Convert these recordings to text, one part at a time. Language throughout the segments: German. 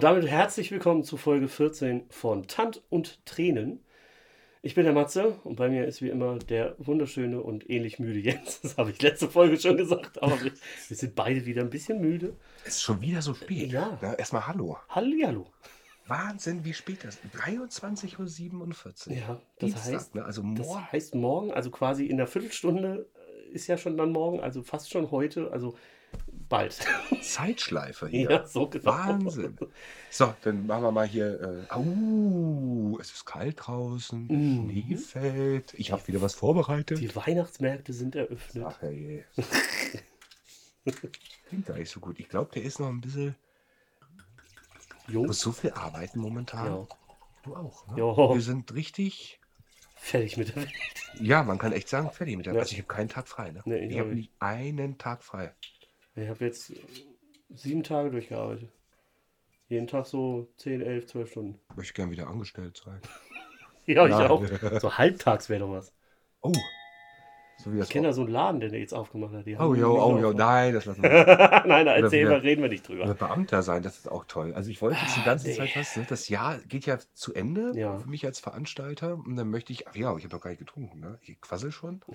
Und damit herzlich willkommen zu Folge 14 von Tant und Tränen. Ich bin der Matze und bei mir ist wie immer der wunderschöne und ähnlich müde Jens. Das habe ich letzte Folge schon gesagt, aber wir, wir sind beide wieder ein bisschen müde. Es ist schon wieder so spät. Ja. Na, erstmal Hallo. Hallihallo. Wahnsinn, wie spät das ist. 23.47 Uhr. Ja, das Dienstag, heißt, ne? Also das morgen. heißt morgen, also quasi in einer Viertelstunde äh, ist ja schon dann morgen, also fast schon heute, also bald. Zeitschleife hier. Ja, so genau. Wahnsinn. So, dann machen wir mal hier. Äh, au, es ist kalt draußen. Mhm. Schnee fällt. Ich habe wieder was vorbereitet. Die Weihnachtsmärkte sind eröffnet. Ach je. Klingt gar nicht so gut. Ich glaube, der ist noch ein bisschen. Jung. musst so viel arbeiten momentan. Ja. Du auch. Ne? Ja. Wir sind richtig. Fertig mit der Welt. Ja, man kann echt sagen, fertig mit der. Ja. Also ich habe keinen Tag frei. Ne? Nee, ich ich habe nicht einen Tag frei. Ich habe jetzt sieben Tage durchgearbeitet. Jeden Tag so 10, 11, 12 Stunden. Ich möchte gern wieder angestellt sein. Ja, ich auch. So halbtags wäre doch was. Oh. So Ich kenne da so einen Laden, der jetzt aufgemacht hat. Oh, jo, nicht oh, jo, nein, das lassen wir. Nein, da erzählen wieder- wir, reden wir nicht drüber. Beamter sein, das ist auch toll. Also ich wollte jetzt die ganze nee. Zeit was, ne? das Jahr geht ja zu Ende Ja. für mich als Veranstalter und dann möchte ich, ach ja, ich habe noch gar nicht getrunken, ne? Ich quassel schon.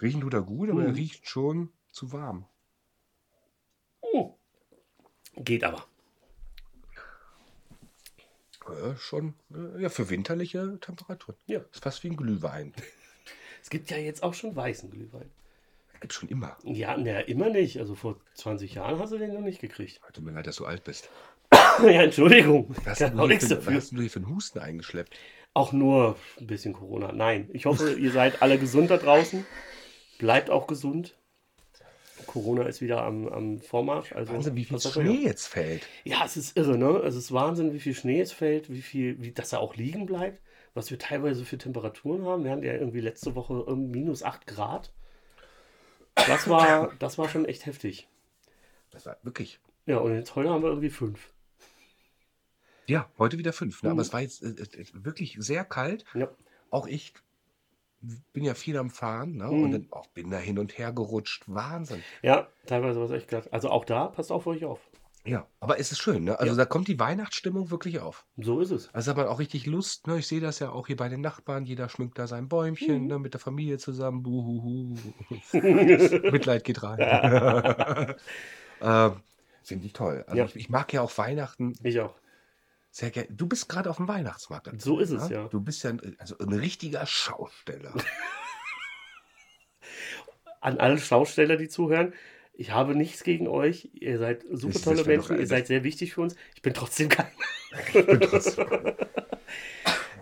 Riechen tut er gut, aber er Mhm. riecht schon zu warm. Oh. Geht aber. Ja, schon, äh, ja, für winterliche Temperaturen. Ja. Ist fast wie ein Glühwein. Es gibt ja jetzt auch schon weißen Glühwein. Gibt schon immer. Ja, na, immer nicht. Also vor 20 Jahren hast du den noch nicht gekriegt. Tut mir leid, dass du alt bist. ja, Entschuldigung. Was hast, auch nichts für, was dafür. hast du hier für einen Husten eingeschleppt? Auch nur ein bisschen Corona. Nein, ich hoffe, ihr seid alle gesund da draußen. Bleibt auch gesund. Corona ist wieder am, am Vormarsch. Also, Wahnsinn, wie viel Schnee jetzt fällt. Ja, es ist irre, ne? Es ist Wahnsinn, wie viel Schnee es fällt, wie viel, wie dass er auch liegen bleibt, was wir teilweise für Temperaturen haben. Wir hatten ja irgendwie letzte Woche minus 8 Grad. Das war, das war schon echt heftig. Das war wirklich. Ja, und jetzt heute haben wir irgendwie 5. Ja, heute wieder fünf. Ne? Mhm. Aber es war jetzt äh, äh, wirklich sehr kalt. Ja. Auch ich bin ja viel am Fahren ne? Mhm. und dann auch bin da hin und her gerutscht. Wahnsinn. ja, teilweise war es echt glatt. Also auch da, passt auf euch auf. Ja, aber es ist schön. Ne? Also Ja. da kommt die Weihnachtsstimmung wirklich auf. So ist es. Also hat man auch richtig Lust. Ne? Ich sehe das ja auch hier bei den Nachbarn. Jeder schmückt da sein Bäumchen Mhm. ne? mit der Familie zusammen. Buhuhu. Mitleid geht rein. ähm, Finde ich toll. Also Ja. ich, ich mag ja auch Weihnachten Ich auch. Sehr gerne. Du bist gerade auf dem Weihnachtsmarkt. So ist es, ne? ja. Du bist ja ein, also ein richtiger Schausteller. An alle Schausteller, die zuhören, ich habe nichts gegen euch. Ihr seid super Das- tolle Menschen. Ihr seid sehr wichtig für uns. Ich bin trotzdem kein. Ich bin trotzdem-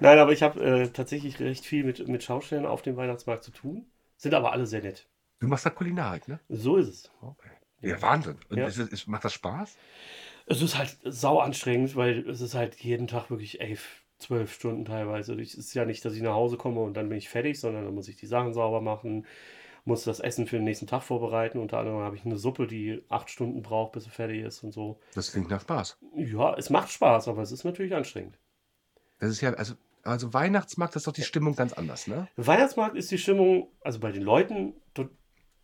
Nein, aber ich habe äh, tatsächlich recht viel mit, mit Schaustellern auf dem Weihnachtsmarkt zu tun. Sind aber alle sehr nett. Du machst da Kulinarik, ne? So ist es. Okay. Ja, Wahnsinn. Und Ja. Ist, es- ist, macht das Spaß? Es ist halt sau anstrengend, weil es ist halt jeden Tag wirklich elf, zwölf Stunden teilweise. Es ist ja nicht, dass ich nach Hause komme und dann bin ich fertig, sondern dann muss ich die Sachen sauber machen, muss das Essen für den nächsten Tag vorbereiten. Unter anderem habe ich eine Suppe, die acht Stunden braucht, bis sie fertig ist und so. Das klingt nach Spaß. Ja, es macht Spaß, aber es ist natürlich anstrengend. Das ist ja, also, also Weihnachtsmarkt, das ist doch die Stimmung ganz anders, ne? Weihnachtsmarkt ist die Stimmung, also bei den Leuten,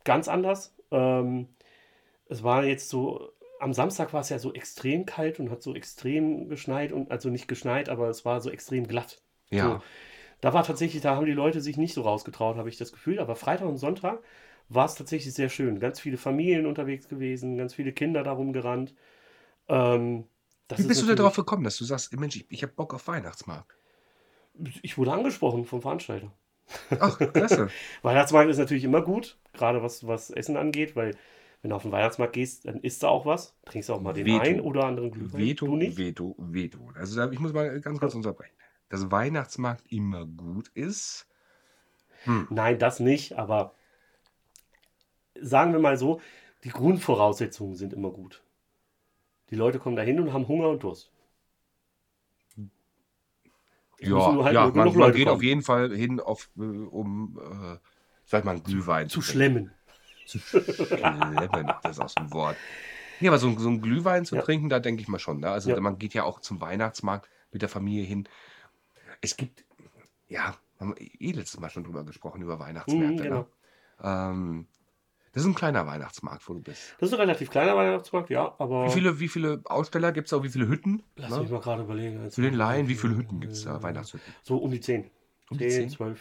ganz anders. Ähm, es war jetzt so, am Samstag war es ja so extrem kalt und hat so extrem geschneit und also nicht geschneit, aber es war so extrem glatt. Ja. So. Da war tatsächlich, da haben die Leute sich nicht so rausgetraut, habe ich das Gefühl. Aber Freitag und Sonntag war es tatsächlich sehr schön. Ganz viele Familien unterwegs gewesen, ganz viele Kinder darum gerannt. Ähm, Wie ist bist du da drauf gekommen, dass du sagst, Mensch, ich, ich habe Bock auf Weihnachtsmarkt? Ich wurde angesprochen vom Veranstalter. Ach, klasse. Weihnachtsmarkt ist natürlich immer gut, gerade was, was Essen angeht, weil wenn du auf den Weihnachtsmarkt gehst, dann isst du auch was, trinkst auch mal den Veto. einen oder anderen Glühwein. Veto, Du nicht? Veto, Veto. Also da, ich muss mal ganz kurz unterbrechen. Dass Weihnachtsmarkt immer gut ist. Hm. Nein, das nicht, aber sagen wir mal so, die Grundvoraussetzungen sind immer gut. Die Leute kommen dahin und haben Hunger und Durst. Müssen Ja, halt ja man, man geht kommen. auf jeden Fall hin, auf, äh, um, äh, sag mal, Glühwein Zu trinken. schlemmen. Zu schlemmen, das ist aus dem Wort. Ja, aber so, ein- so einen Glühwein zu Ja. trinken, da denke ich mal schon. Ne? Also Ja. man geht ja auch zum Weihnachtsmarkt mit der Familie hin. Es gibt, ja, haben wir eh letztes Mal schon drüber gesprochen, über Weihnachtsmärkte. Mhm, genau. ne? ähm, Das ist ein kleiner Weihnachtsmarkt, wo du bist. Das ist ein relativ kleiner Weihnachtsmarkt, ja, aber. Wie viele, wie viele Aussteller gibt es da? Wie viele Hütten? Lass Ne? mich mal gerade überlegen. Zu den Laien, wie viele Hütten gibt es da? Weihnachtshütten. So um die 10. Um die 10, 10?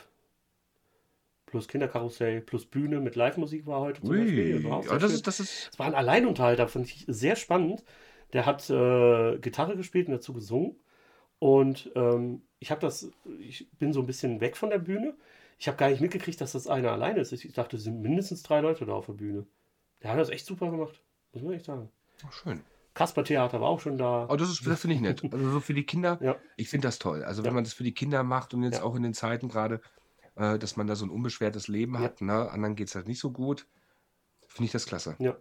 12. Plus Kinderkarussell, plus Bühne mit Live-Musik war heute zum Ui, Beispiel. Das war auch ja, sehr das ist, das ist. Es war ein Alleinunterhalter, fand ich sehr spannend. Der hat äh, Gitarre gespielt und dazu gesungen. Und ähm, ich habe das, ich bin so ein bisschen weg von der Bühne. Ich habe gar nicht mitgekriegt, dass das einer alleine ist. Ich dachte, es sind mindestens drei Leute da auf der Bühne. Der hat das echt super gemacht, muss man echt sagen. Oh, schön. Kasper Theater war auch schon da. Aber das, ist- das finde ich nett. Also so für die Kinder, Ja. ich finde das toll. Also wenn Ja. man das für die Kinder macht und jetzt Ja. auch in den Zeiten gerade, äh, dass man da so ein unbeschwertes Leben Ja. hat, ne? anderen geht es halt nicht so gut, finde ich das klasse. Ja.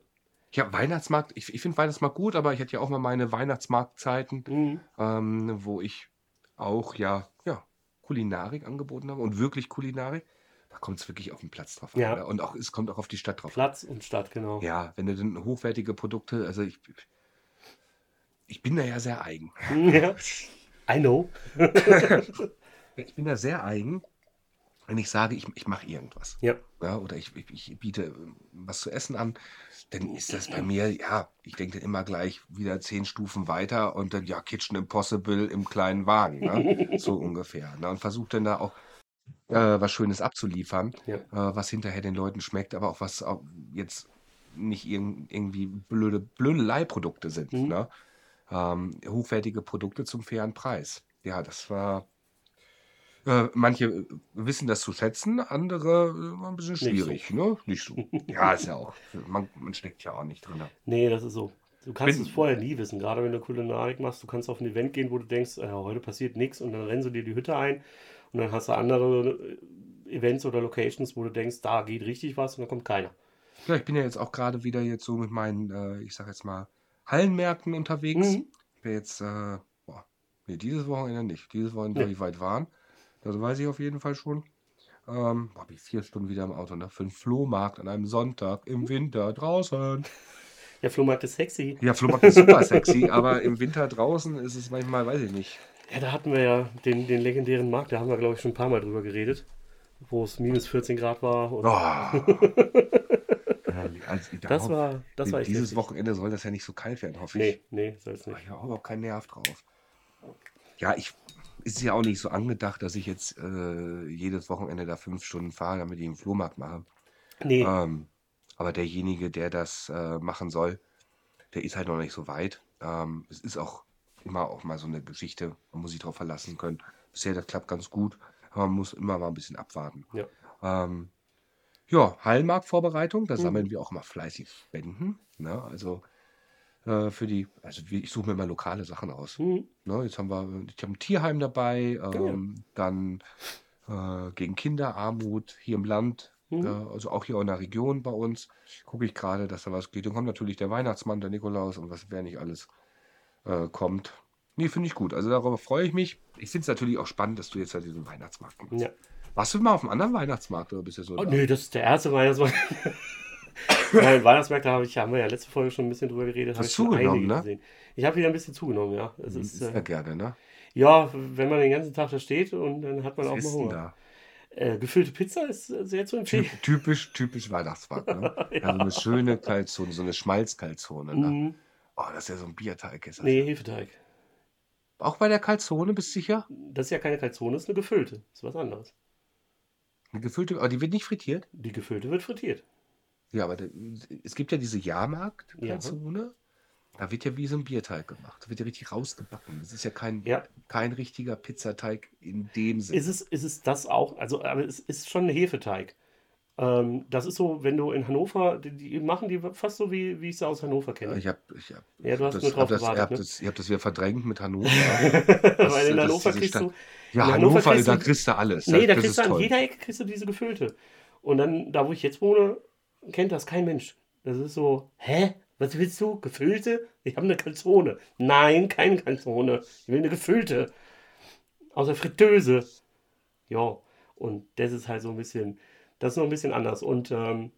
Ja, Weihnachtsmarkt, ich, ich finde Weihnachtsmarkt gut, aber ich hatte ja auch mal meine Weihnachtsmarktzeiten, Mhm. ähm, wo ich auch ja, ja Kulinarik angeboten habe und wirklich Kulinarik. Da kommt es wirklich auf den Platz drauf an. Ja. ne? Und auch, es kommt auch auf die Stadt drauf an. Platz und Stadt, genau. Ja, wenn du dann hochwertige Produkte, also ich, ich bin da ja sehr eigen. Ja. I know. Ich bin da sehr eigen, wenn ich sage, ich, ich mache irgendwas. Ja. Ja, oder ich, ich, ich biete ähm, was zu essen an, dann ist das bei mir, ja, ich denke immer gleich wieder zehn Stufen weiter und dann, ja, Kitchen Impossible im kleinen Wagen, ne? so ungefähr. Ne? Und versuche dann da auch äh, was Schönes abzuliefern, Ja. äh, was hinterher den Leuten schmeckt, aber auch was auch jetzt nicht irg irgendwie blöde, blöde Leihprodukte sind. Mhm. Ne? Ähm, hochwertige Produkte zum fairen Preis. Ja, das war. Äh, manche äh, wissen das zu schätzen, andere äh, ein bisschen Nicht so. schwierig. Ne? Nicht so. Ja, ist ja auch. Man, man steckt ja auch nicht drin. Nee, das ist so. Du kannst Bin- es vorher nie wissen, gerade wenn du Kulinarik machst. Du kannst auf ein Event gehen, wo du denkst, äh, heute passiert nichts und dann rennst du dir die Hütte ein und dann hast du andere äh, Events oder Locations, wo du denkst, da geht richtig was und dann kommt keiner. Ja, ich bin ja jetzt auch gerade wieder jetzt so mit meinen, äh, ich sag jetzt mal, Hallenmärkten unterwegs. Mhm. Ich bin jetzt, äh, boah, nee, dieses Wochenende nicht. Dieses Wochenende, Nee. wie weit waren. Das weiß ich auf jeden Fall schon. Ähm, boah, bin ich vier Stunden wieder im Auto, ne? Für einen Flohmarkt an einem Sonntag im Winter draußen. Der Flohmarkt ist sexy. Ja, Flohmarkt ist super sexy, aber im Winter draußen ist es manchmal, weiß ich nicht. Ja, da hatten wir ja den, den legendären Markt, da haben wir, glaube ich, schon ein paar Mal drüber geredet, wo es minus 14 Grad war. Und Oh. Also, das war, das war dieses heftig. Wochenende soll das ja nicht so kalt werden, hoffe ich. Nee, nee, soll es nicht. Ich habe auch keinen Nerv drauf. Ja, ich ist ja auch nicht so angedacht, dass ich jetzt äh, jedes Wochenende da fünf Stunden fahre, damit ich einen Flohmarkt mache. Nee, Ähm, aber derjenige, der das äh, machen soll, der ist halt noch nicht so weit. Ähm, es ist auch immer auch mal so eine Geschichte, man muss sich darauf verlassen können. Bisher, das klappt ganz gut, aber man muss immer mal ein bisschen abwarten. Ja. Ähm, ja, Hallenmarktvorbereitung, da Mhm. sammeln wir auch immer fleißig Spenden. Ne? Also äh, für die, also ich suche mir immer lokale Sachen aus. hm, Ne, jetzt haben wir, ich habe ein Tierheim dabei, ja. ähm, dann äh, gegen Kinderarmut hier im Land, Mhm. äh, also auch hier in der Region bei uns, gucke ich gerade, dass da was geht. Dann kommt natürlich der Weihnachtsmann, der Nikolaus und was wer nicht alles äh, kommt. Nee, finde ich gut. Also darauf freue ich mich. Ich finde es natürlich auch spannend, dass du jetzt halt diesen Weihnachtsmarkt machst. ja. Warst du mal auf einem anderen Weihnachtsmarkt oder bist du so? Oh, da? nee, das ist der erste Weihnachtsmarkt. Nein, Weihnachtsmärkte habe ich, haben wir ja letzte Folge schon ein bisschen drüber geredet. Hast schon zugenommen, ne? gesehen. Ich habe wieder ein bisschen zugenommen, ja. Es Mhm, ist, ist ja äh, gerne, ne? ja, wenn man den ganzen Tag da steht und dann hat man auch Was mal ist denn Hunger. Äh, gefüllte Pizza ist äh, sehr zu empfehlen. Ty typisch, typisch Weihnachtsmarkt, ne? ja. so eine schöne Kalzone, so eine Schmalzkalzone, ne? Mhm. Oh, das ist ja so ein Bierteig. Ist das Nee, ja. Hefeteig. Auch bei der Kalzone, bist du sicher? Das ist ja keine Calzone, das ist eine gefüllte. Das ist was anderes. Eine gefüllte, aber die wird nicht frittiert. Die gefüllte wird frittiert. Ja, aber es gibt ja diese Jahrmarkt-Kalzone. Da wird ja wie so ein Bierteig gemacht. Da wird ja richtig rausgebacken. Das ist ja kein, Ja. kein richtiger Pizzateig in dem Sinne. Ist es, ist es das auch? Also, aber es ist schon ein Hefeteig. Ähm, das ist so, wenn du in Hannover, die, die machen die fast so, wie, wie ich sie aus Hannover kenne. ich hab, ich hab, Ja, du hast das, nur drauf hab das, gewartet, habt ne? das, habt das wieder verdrängt mit Hannover. Weil in das- Hannover kriegst du. ja, in Hannover, kriegst da kriegst du alles. Nee, da das kriegst du an toll. jeder Ecke kriegst du diese gefüllte. Und dann, da wo ich jetzt wohne, kennt das kein Mensch. Das ist so, hä? Was willst du? Gefüllte? Ich habe eine Calzone. Nein, keine Calzone. Ich will eine gefüllte. Aus der Fritteuse. Ja, und das ist halt so ein bisschen, das ist noch ein bisschen anders. Und ähm,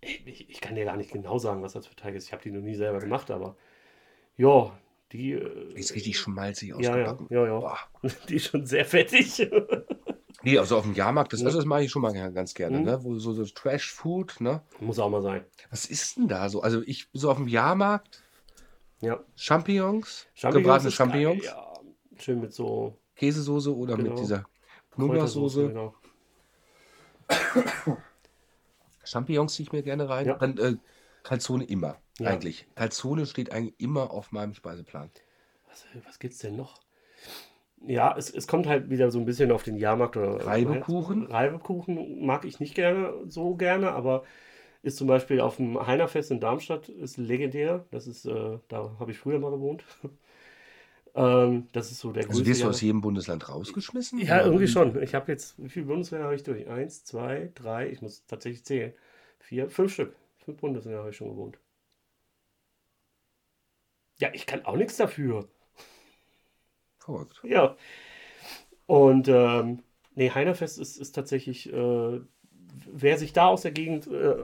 ich, ich kann dir gar nicht genau sagen, was das für Teig ist. Ich habe die noch nie selber gemacht, aber ja, die. äh, Die ist richtig schmalzig ja, ja, ausgebacken. ja, ja. Boah. Die ist schon sehr fettig. Nee, also auf dem Jahrmarkt, das, also das mache ich schon mal ga- ganz gerne, Mhm. ne? Wo so, so Trash-Food, ne? Muss auch mal sein. Was ist denn da so? Also ich so auf dem Jahrmarkt, Ja. Champignons, Champignons gebratene ist geil, Champignons, Ja, schön mit so Käsesoße oder mit Genau. dieser Kräutersoße. Knoblauchsoße. Genau. Champignons ziehe ich mir gerne rein. Ja. Dann äh, Calzone immer, Ja. eigentlich. Calzone steht eigentlich immer auf meinem Speiseplan. Was, was gibt's denn noch? Ja, es, es kommt halt wieder so ein bisschen auf den Jahrmarkt oder Reibekuchen? Reibekuchen mag ich nicht gerne so gerne, aber ist zum Beispiel auf dem Heinerfest in Darmstadt ist legendär. Das ist, äh, da habe ich früher mal gewohnt. ähm, das ist so der Also wirst du aus jedem Bundesland rausgeschmissen? Ja, Oder irgendwie wie? schon. Ich habe jetzt, wie viele Bundesländer habe ich durch? Eins, zwei, drei, ich muss tatsächlich zählen. Vier, fünf Stück. Fünf Bundesländer habe ich schon gewohnt. Ja, ich kann auch nichts dafür. Verrückt. Ja. Und ähm, nee, Heinerfest ist, ist tatsächlich, äh, wer sich da aus der Gegend äh,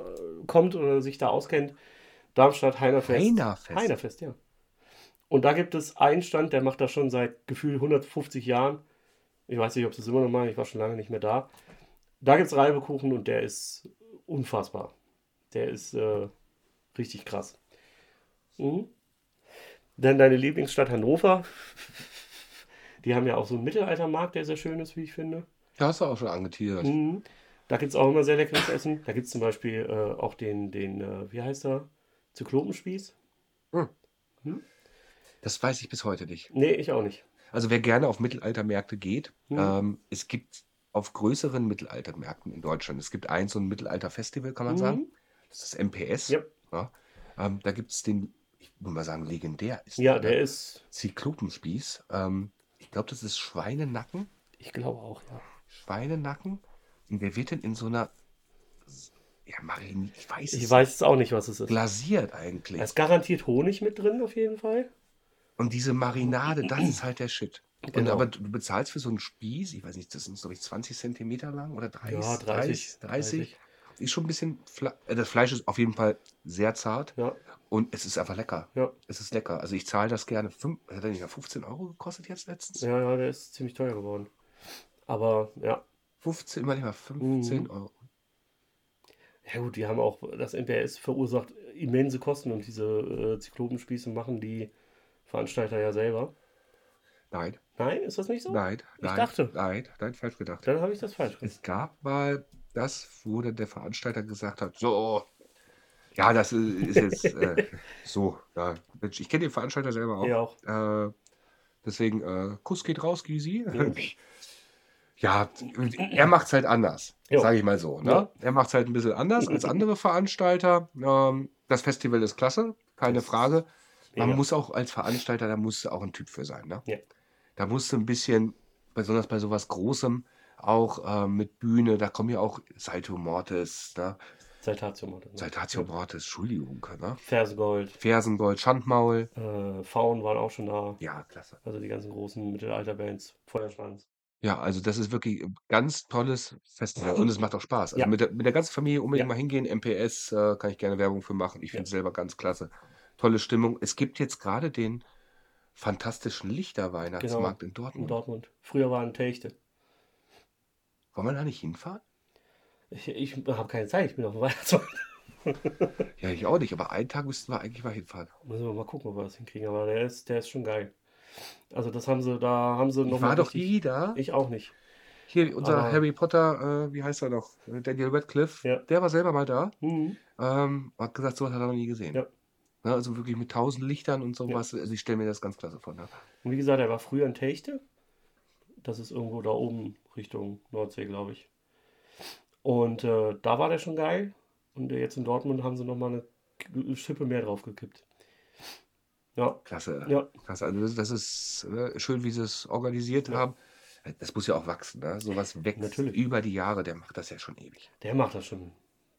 kommt oder sich da auskennt, Darmstadt, Heinerfest. Heinerfest? Heinerfest, ja. Und da gibt es einen Stand, der macht das schon seit gefühlt 150 Jahren. Ich weiß nicht, ob sie es immer noch machen, ich war schon lange nicht mehr da. Da gibt es Reibekuchen und der ist unfassbar. Der ist äh, richtig krass. Mhm. Dann deine Lieblingsstadt Hannover. Die haben ja auch so einen Mittelaltermarkt, der sehr schön ist, wie ich finde. Da hast du auch schon angeteasert. Mhm. Da gibt es auch immer sehr leckeres Essen. Da gibt es zum Beispiel äh, auch den, den äh, wie heißt er? Zyklopenspieß? Das weiß ich bis heute nicht. Nee, ich auch nicht. Also wer gerne auf Mittelaltermärkte geht, Mhm. ähm, es gibt auf größeren Mittelaltermärkten in Deutschland, es gibt ein so ein Mittelalterfestival, kann man Mhm. sagen. Das ist MPS. Ja. Ja. Ähm, da gibt es den, ich würde mal sagen, legendär ist Ja, der, der ist, Zyklopenspieß. Ähm, ich glaube, das ist Schweinenacken. ich glaube auch, ja. Schweinenacken. Und der wird dann in so einer, ja, Marin, ich weiß es Ich weiß jetzt auch nicht, was es ist. glasiert eigentlich. Da ist garantiert Honig mit drin, auf jeden Fall. Und diese Marinade, das ist halt der Shit. Und Genau. aber du bezahlst für so einen Spieß, ich weiß nicht, das sind, glaube ich, 20 Zentimeter lang oder 30? Ja, 30, 30. Ist schon ein bisschen, Fle äh, das Fleisch ist auf jeden Fall sehr zart Ja, und es ist einfach lecker. ja. Es ist lecker. Also ich zahle das gerne. Fünf, hat er nicht mal 15 Euro gekostet jetzt letztens? Ja, ja, der ist ziemlich teuer geworden. Aber ja. 15, immer nicht mal 15 Mhm. Euro. Ja gut, die haben auch, das NPS verursacht immense Kosten und diese äh, Zyklopenspieße machen die Veranstalter ja selber. Nein, Nein, ist das nicht so? nein, Ich nein. dachte. Nein, nein, falsch gedacht. Dann habe ich das falsch gemacht. Es gab mal das, wo dann der Veranstalter gesagt hat, so, ja, das ist, ist jetzt äh, so. Ja, Mensch, ich kenne den Veranstalter selber auch. Ja, auch. Äh, deswegen, äh, Kuss geht raus, Gysi. Ja, er macht es halt anders, sage ich mal so. Ne? Ja. Er macht es halt ein bisschen anders als andere Veranstalter. Ähm, das Festival ist klasse, keine Frage. Man muss auch als Veranstalter, da musst du auch ein Typ für sein. Ne? Ja. Da musst du ein bisschen, besonders bei sowas Großem, auch äh, mit Bühne, da kommen ja auch Salto Mortis, ne? Saltatio Mortis. ne? Saltatio Mortis, Entschuldigung, ne? Fersengold, Fersengold, Schandmaul. äh, Faun waren auch schon da. Ja, klasse. Also die ganzen großen Mittelalterbands. Feuerschwanz. Ja, also das ist wirklich ein ganz tolles Festival und es macht auch Spaß. Also Ja. mit, der, mit der ganzen Familie unbedingt Ja. mal hingehen. MPS äh, kann ich gerne Werbung für machen. Ich finde es selber ganz klasse. Tolle Stimmung. Es gibt jetzt gerade den fantastischen Lichterweihnachtsmarkt in In Dortmund. Dortmund. Früher waren Techte. Wollen wir da nicht hinfahren? Ich, ich habe keine Zeit, ich bin auf dem Weihnachtsmarkt. Ja, ich auch nicht, aber einen Tag müssten wir eigentlich mal hinfahren. Müssen wir mal gucken, ob wir das hinkriegen. Aber der ist, der ist schon geil. Also das haben sie, da haben sie noch Ich war doch richtig- nie da. Ich auch nicht. Hier, unser Aber- Harry Potter, äh, wie heißt er noch? Äh, Daniel Radcliffe, Ja. der war selber mal da. Mhm. Ähm, hat gesagt, sowas hat er noch nie gesehen. Ja. Ne, also wirklich mit tausend Lichtern und sowas. Also ich stelle mir das ganz klasse vor. Ne? Und wie gesagt, er war früher in Techte. Das ist irgendwo da oben Richtung Nordsee, glaube ich. Und äh, da war der schon geil. Und jetzt in Dortmund haben sie nochmal eine Schippe mehr draufgekippt. Ja, Klasse. ja, Klasse. Also das, ist äh, schön, wie sie es organisiert Ja. haben. Das muss ja auch wachsen. Ne? Sowas wächst Natürlich. über die Jahre. Der macht das ja schon ewig. der macht das schon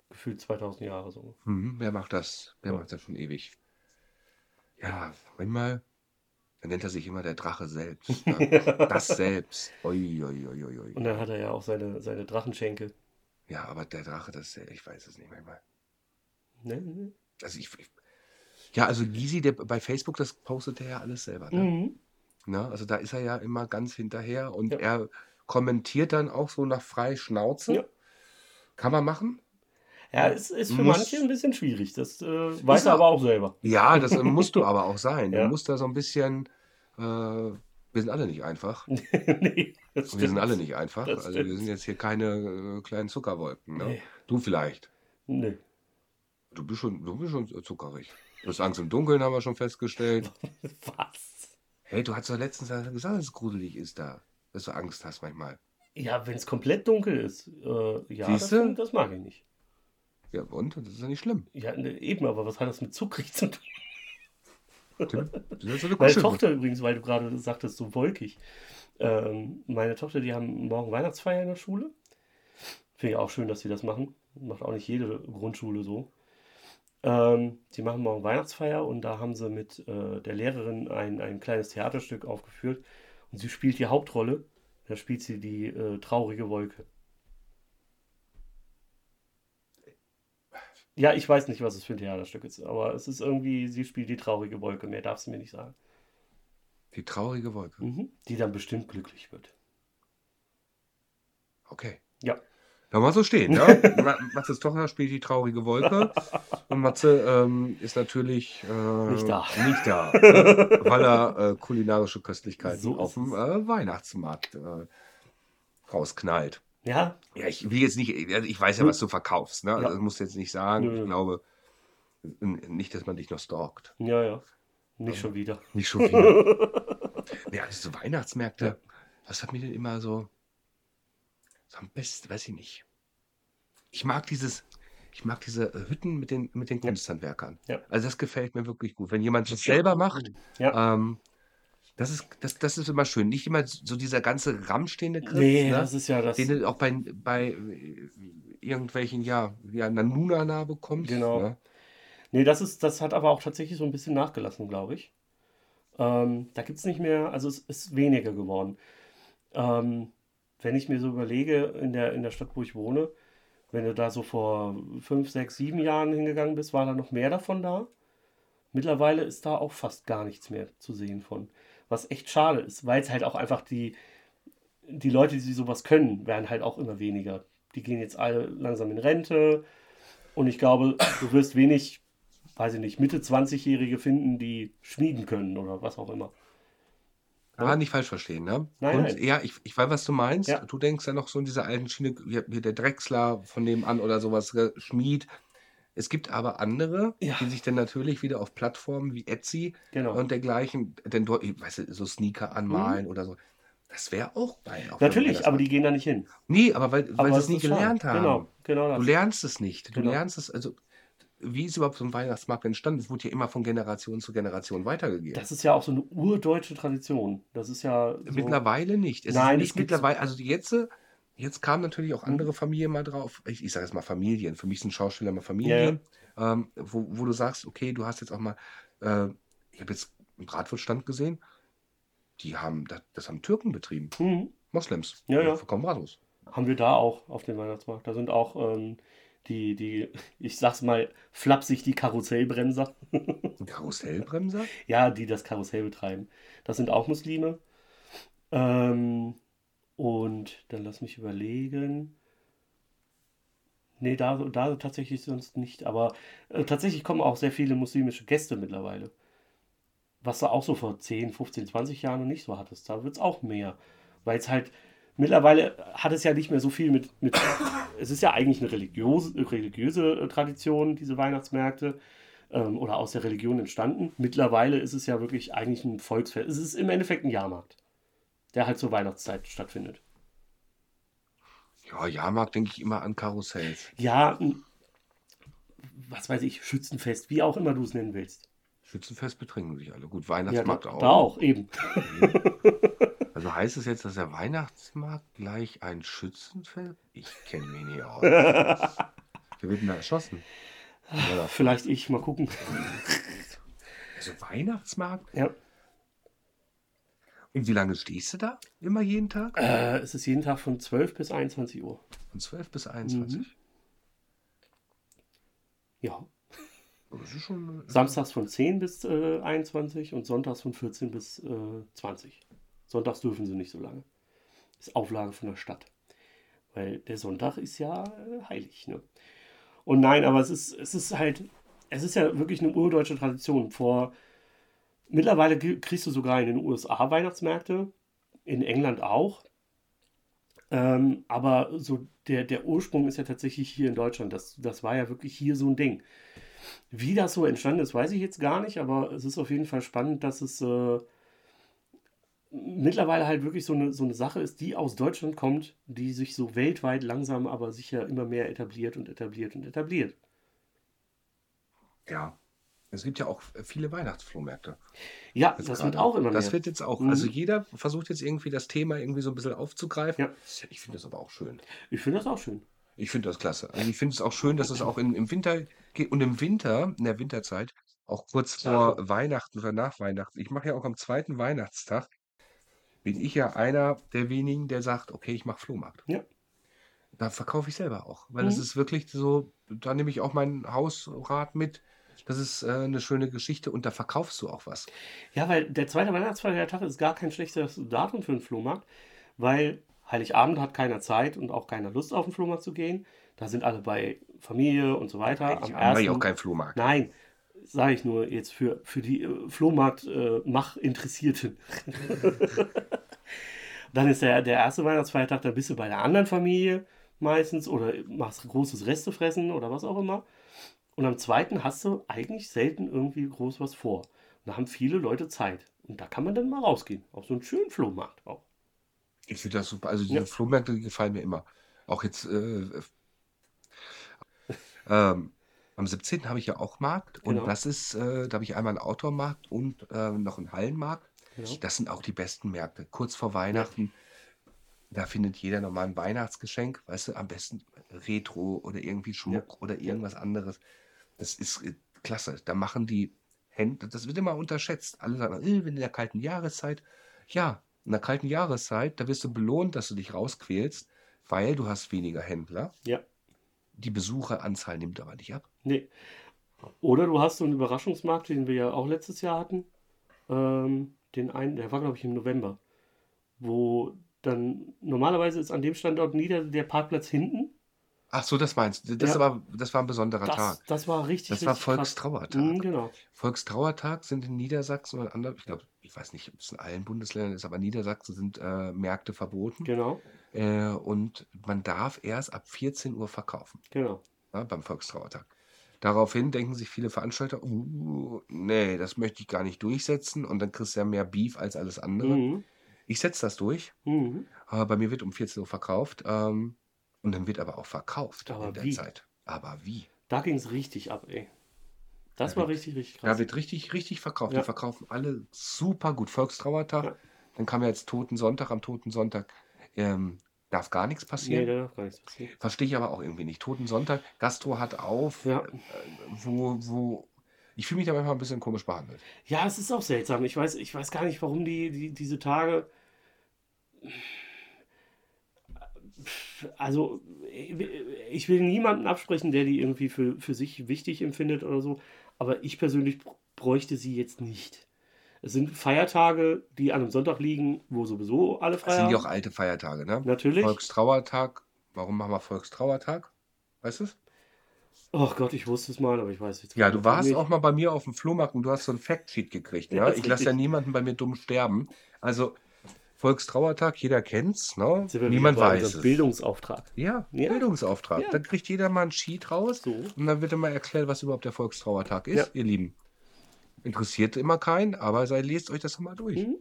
gefühlt 2000 Jahre so. Mhm, wer macht das? Wer Ja. macht das schon ewig? Ja, manchmal, dann nennt er sich immer der Drache selbst. Ne? das selbst. Ui, ui, ui, ui. Und dann hat er ja auch seine, seine Drachenschenkel. Ja, aber der Drache, das, ich weiß es nicht manchmal. Ne? ne? Also ich, ich ja, also Gysi, der bei Facebook, das postet er ja alles selber. Ne? Mhm. Ne? Also da ist er ja immer ganz hinterher und Ja. er kommentiert dann auch so nach frei Schnauze. Ja. Kann man machen? Ja, es ist für Muss- manche ein bisschen schwierig. Das äh, weiß er aber auch selber. Ja, das musst du aber auch sein. Ja. Du musst da so ein bisschen. Äh, wir sind alle nicht einfach. nee, das Wir sind alle nicht einfach. Das Also wir sind jetzt hier keine äh, kleinen Zuckerwolken. Ne? Nee. Du vielleicht. Nee. Du bist schon, du bist schon zuckerig. Du hast Angst im Dunkeln, haben wir schon festgestellt. Was? Hey, du hast doch letztens gesagt, dass es gruselig ist da. Dass du Angst hast manchmal. Ja, wenn es komplett dunkel ist, äh, ja, das, Siehste? das mag ich nicht. Ja, und? Das ist ja nicht schlimm. Ja, ne, eben, aber was hat das mit zuckrig zu tun? Tim, Meine. Tochter übrigens, weil du gerade sagtest, so wolkig. Ähm, meine Tochter, die haben morgen Weihnachtsfeier in der Schule. Finde ich auch schön, dass sie das machen. Macht auch nicht jede Grundschule so. Ähm, die machen morgen Weihnachtsfeier und da haben sie mit äh, der Lehrerin ein, ein kleines Theaterstück aufgeführt. Und sie spielt die Hauptrolle. Da spielt sie die äh, traurige Wolke. Ja, ich weiß nicht, was es für ein Theaterstück ist, aber es ist irgendwie, sie spielt die traurige Wolke. Mehr darf sie mir nicht sagen. Die traurige Wolke. Mhm. Die dann bestimmt glücklich wird. Okay. Ja. Da mal so stehen, ja. Ma- Matzes Tochter spielt die traurige Wolke und Matze ähm, ist natürlich äh, Nicht da. nicht da, äh, weil er äh, kulinarische Köstlichkeiten So auf dem äh, Weihnachtsmarkt äh, rausknallt. Ja, Ja, ich will jetzt nicht, also ich weiß ja, was du verkaufst, ne? Also Ja. Das musst du jetzt nicht sagen. Nö. Ich glaube nicht, dass man dich noch stalkt. ja, ja. Nicht schon wieder. Nicht schon wieder. ja, also so Weihnachtsmärkte, Ja. was hat mir denn immer so, so am besten, weiß ich nicht. Ich mag dieses, ich mag diese äh, Hütten mit den, mit den Kunsthandwerkern. Ja. Also das gefällt mir wirklich gut. Wenn jemand das selber macht, Ja. ähm, das ist, das, das ist immer schön. Nicht immer so dieser ganze rammstehende Griff, Nee, ne? das ist ja das. den du auch bei, bei äh, irgendwelchen, ja, ja Nanunana bekommst. Genau. Ne? Nee, das ist, das hat aber auch tatsächlich so ein bisschen nachgelassen, glaube ich. Ähm, da gibt es nicht mehr, also es ist weniger geworden. Ähm, wenn ich mir so überlege, in der, in der Stadt, wo ich wohne, wenn du da so vor fünf, sechs, sieben Jahren hingegangen bist, war da noch mehr davon da. Mittlerweile ist da auch fast gar nichts mehr zu sehen von. Was echt schade ist, weil es halt auch einfach die, die Leute, die sowas können, werden halt auch immer weniger. Die gehen jetzt alle langsam in Rente. Und ich glaube, du wirst wenig, weiß ich nicht, Mitte 20-Jährige finden, die schmieden können oder was auch immer. Ah, nicht falsch verstehen, ne? Nein, Und nein. ja, ich, ich weiß, was du meinst. Ja. Du denkst ja noch so in dieser alten Schiene, wie der Drechsler von nebenan oder sowas, Schmied. Es gibt aber andere, Ja. die sich dann natürlich wieder auf Plattformen wie Etsy Genau. und dergleichen, denn dort, ich weiß nicht, so Sneaker anmalen oder so. Das wäre auch Mhm. Natürlich, aber macht. die gehen da nicht hin. Nee, aber weil, weil Aber sie es nie ist schade. gelernt haben. Genau, genau Du das. lernst es nicht. Du Genau. lernst es, also wie ist überhaupt so ein Weihnachtsmarkt entstanden? Es wurde ja immer von Generation zu Generation weitergegeben. Das ist ja auch so eine urdeutsche Tradition. Das ist ja so, Mittlerweile nicht. Es Nein, ist nicht mittlerweile, also jetzt, jetzt kamen natürlich auch Mhm. andere Familien mal drauf. Ich, ich sage jetzt mal Familien. Für mich sind Schauspieler mal Familien, ähm, wo, wo du sagst, okay, du hast jetzt auch mal, äh, ich habe jetzt einen Bratwurststand gesehen, die haben, das, das haben Türken betrieben, Mhm. Moslems, Ja, ja. Die verkaufen Bratwurst. Haben wir da auch auf dem Weihnachtsmarkt. Da sind auch ähm, die, die, ich sag's mal, flapsig die Karussellbremser. Karussellbremser? Ja, die das Karussell betreiben. Das sind auch Muslime. Ähm, und dann lass mich überlegen. Nee, da, da tatsächlich sonst nicht. Aber äh, tatsächlich kommen auch sehr viele muslimische Gäste mittlerweile. Was du auch so vor 10, 15, 20 Jahren noch nicht so hattest. Da wird es auch mehr. Weil es halt, mittlerweile hat es ja nicht mehr so viel mit, mit es ist ja eigentlich eine religiöse, religiöse äh, Tradition, diese Weihnachtsmärkte ähm, oder aus der Religion entstanden. Mittlerweile ist es ja wirklich eigentlich ein Volksfest. Es ist im Endeffekt ein Jahrmarkt, der halt zur Weihnachtszeit stattfindet. Ja, Jahrmarkt denke ich immer an Karussells. Ja, was weiß ich, Schützenfest, wie auch immer du es nennen willst. Schützenfest betrinken sich alle. Gut, Ja, Weihnachtsmarkt da, auch. da auch, eben. Also heißt es jetzt, dass der Weihnachtsmarkt gleich ein Schützenfest? Ich kenne mich nicht aus. Wer wird denn da erschossen? Ja, Vielleicht ich, mal gucken. also Weihnachtsmarkt? Ja. Und wie lange stehst du da? Immer jeden Tag? Äh, es ist jeden Tag von 12 bis 21 Uhr. Von 12 bis 21? Mhm. Ja. Schon. Samstags von 10 bis äh, 21 und sonntags von 14 bis äh, 20. Sonntags dürfen sie nicht so lange. ist Auflage von der Stadt. Weil der Sonntag ist ja äh, heilig. Ne? Und nein, aber es ist, es ist halt, es ist ja wirklich eine urdeutsche Tradition. Vor mittlerweile kriegst du sogar in den USA Weihnachtsmärkte, in England auch. Ähm, aber so der, der Ursprung ist ja tatsächlich hier in Deutschland. Das, das war ja wirklich hier so ein Ding. Wie das so entstanden ist, weiß ich jetzt gar nicht, aber es ist auf jeden Fall spannend, dass es äh, mittlerweile halt wirklich so eine, so eine Sache ist, die aus Deutschland kommt, die sich so weltweit langsam, aber sicher immer mehr etabliert und etabliert und etabliert. Ja. Es gibt ja auch viele Weihnachtsflohmärkte. Ja, jetzt das wird auch immer mehr. Das wird jetzt auch. Mhm. Also jeder versucht jetzt irgendwie das Thema irgendwie so ein bisschen aufzugreifen. Ja. Ich finde das aber auch schön. Ich finde das auch schön. Ich finde das klasse. Also ich finde es auch schön, dass es auch in, im Winter geht und im Winter, in der Winterzeit, auch kurz vor ja. Weihnachten oder nach Weihnachten. Ich mache ja auch am zweiten Weihnachtstag bin ich ja einer der wenigen, der sagt, okay, ich mache Flohmarkt. Ja. Da verkaufe ich selber auch, weil mhm. das ist wirklich so, da nehme ich auch meinen Hausrat mit. Das ist äh, eine schöne Geschichte und da verkaufst du auch was. Ja, weil der zweite Weihnachtsfeiertag ist gar kein schlechtes Datum für einen Flohmarkt, weil Heiligabend hat keiner Zeit und auch keiner Lust auf den Flohmarkt zu gehen. Da sind alle bei Familie und so weiter. Am ersten, auch kein Flohmarkt. Nein, sage ich nur jetzt für, für die äh, Flohmarkt-Mach-Interessierten. Äh, dann ist der, der erste Weihnachtsfeiertag, da bist du bei der anderen Familie meistens oder machst großes Restefressen oder was auch immer. Und am zweiten hast du eigentlich selten irgendwie groß was vor. Und da haben viele Leute Zeit. Und da kann man dann mal rausgehen. Auf so einen schönen Flohmarkt auch. Ich finde das super. Also diese ja. Flohmärkte gefallen mir immer. Auch jetzt äh, ähm, am 17. habe ich ja auch Markt und Genau. das ist, äh, da habe ich einmal einen Outdoor-Markt und äh, noch einen Hallenmarkt. Genau. Das sind auch die besten Märkte. Kurz vor Ja. Weihnachten, da findet jeder nochmal ein Weihnachtsgeschenk, weißt du, am besten Retro oder irgendwie Ja. Schmuck oder Ja. irgendwas anderes. Das ist äh, klasse. Da machen die Hände, das wird immer unterschätzt. Alle sagen, äh, wenn in der kalten Jahreszeit. Ja, in der kalten Jahreszeit, da wirst du belohnt, dass du dich rausquälst, weil du hast weniger Händler. Ja. Die Besucheranzahl nimmt aber nicht ab. Nee. Oder du hast so einen Überraschungsmarkt, den wir ja auch letztes Jahr hatten. Ähm, den einen, der war, glaube ich, im November. Wo dann normalerweise ist an dem Standort nieder der Parkplatz hinten. Ach so, das meinst du. Das, ja. war, das war ein besonderer das, Tag. Das war richtig. Das war Volkstrauertag. Mhm, genau. Volkstrauertag sind in Niedersachsen oder anderen, ich glaube, ich weiß nicht, ob es in allen Bundesländern ist, aber in Niedersachsen sind äh, Märkte verboten. Genau. Äh, und man darf erst ab 14 Uhr verkaufen. Genau. Ja, beim Volkstrauertag. Daraufhin denken sich viele Veranstalter, uh, nee, das möchte ich gar nicht durchsetzen und dann kriegst du ja mehr Beef als alles andere. Mhm. Ich setze das durch. Mhm. Aber bei mir wird um 14 Uhr verkauft. Ähm, und dann wird aber auch verkauft aber in der wie? Zeit. Aber wie? Da ging es richtig ab, ey. Das da war wird, richtig, richtig krass. Da wird richtig, richtig verkauft. Ja. Die verkaufen alle super gut. Volkstrauertag. Ja. Dann kam ja jetzt Toten Sonntag. Am Toten Sonntag ähm, darf gar nichts passieren. Nee, da darf gar nichts passieren. Verstehe ich aber auch irgendwie nicht. Toten Sonntag, Gastro hat auf, ja. äh, wo, wo. Ich fühle mich da manchmal ein bisschen komisch behandelt. Ja, es ist auch seltsam. Ich weiß, ich weiß gar nicht, warum die, die diese Tage. Also, ich will niemanden absprechen, der die irgendwie für, für sich wichtig empfindet oder so. Aber ich persönlich bräuchte sie jetzt nicht. Es sind Feiertage, die an einem Sonntag liegen, wo sowieso alle frei Das sind ja auch alte Feiertage, ne? Natürlich. Volkstrauertag. Warum machen wir Volkstrauertag? Weißt du es? Ach Gott, ich wusste es mal, aber ich weiß jetzt Ja, du warst auch mal bei mir auf dem Flohmarkt und du hast so ein Factsheet gekriegt. Ja, ich lasse ja niemanden bei mir dumm sterben. Also Volkstrauertag, jeder kennt's, ne? Niemand weiß es. Bildungsauftrag. Ja, ja. Bildungsauftrag. Ja. Dann kriegt jeder mal ein Sheet raus so. und dann wird immer erklärt, was überhaupt der Volkstrauertag ist, ja. ihr Lieben. Interessiert immer keinen, aber sei, lest euch das mal durch. Mhm.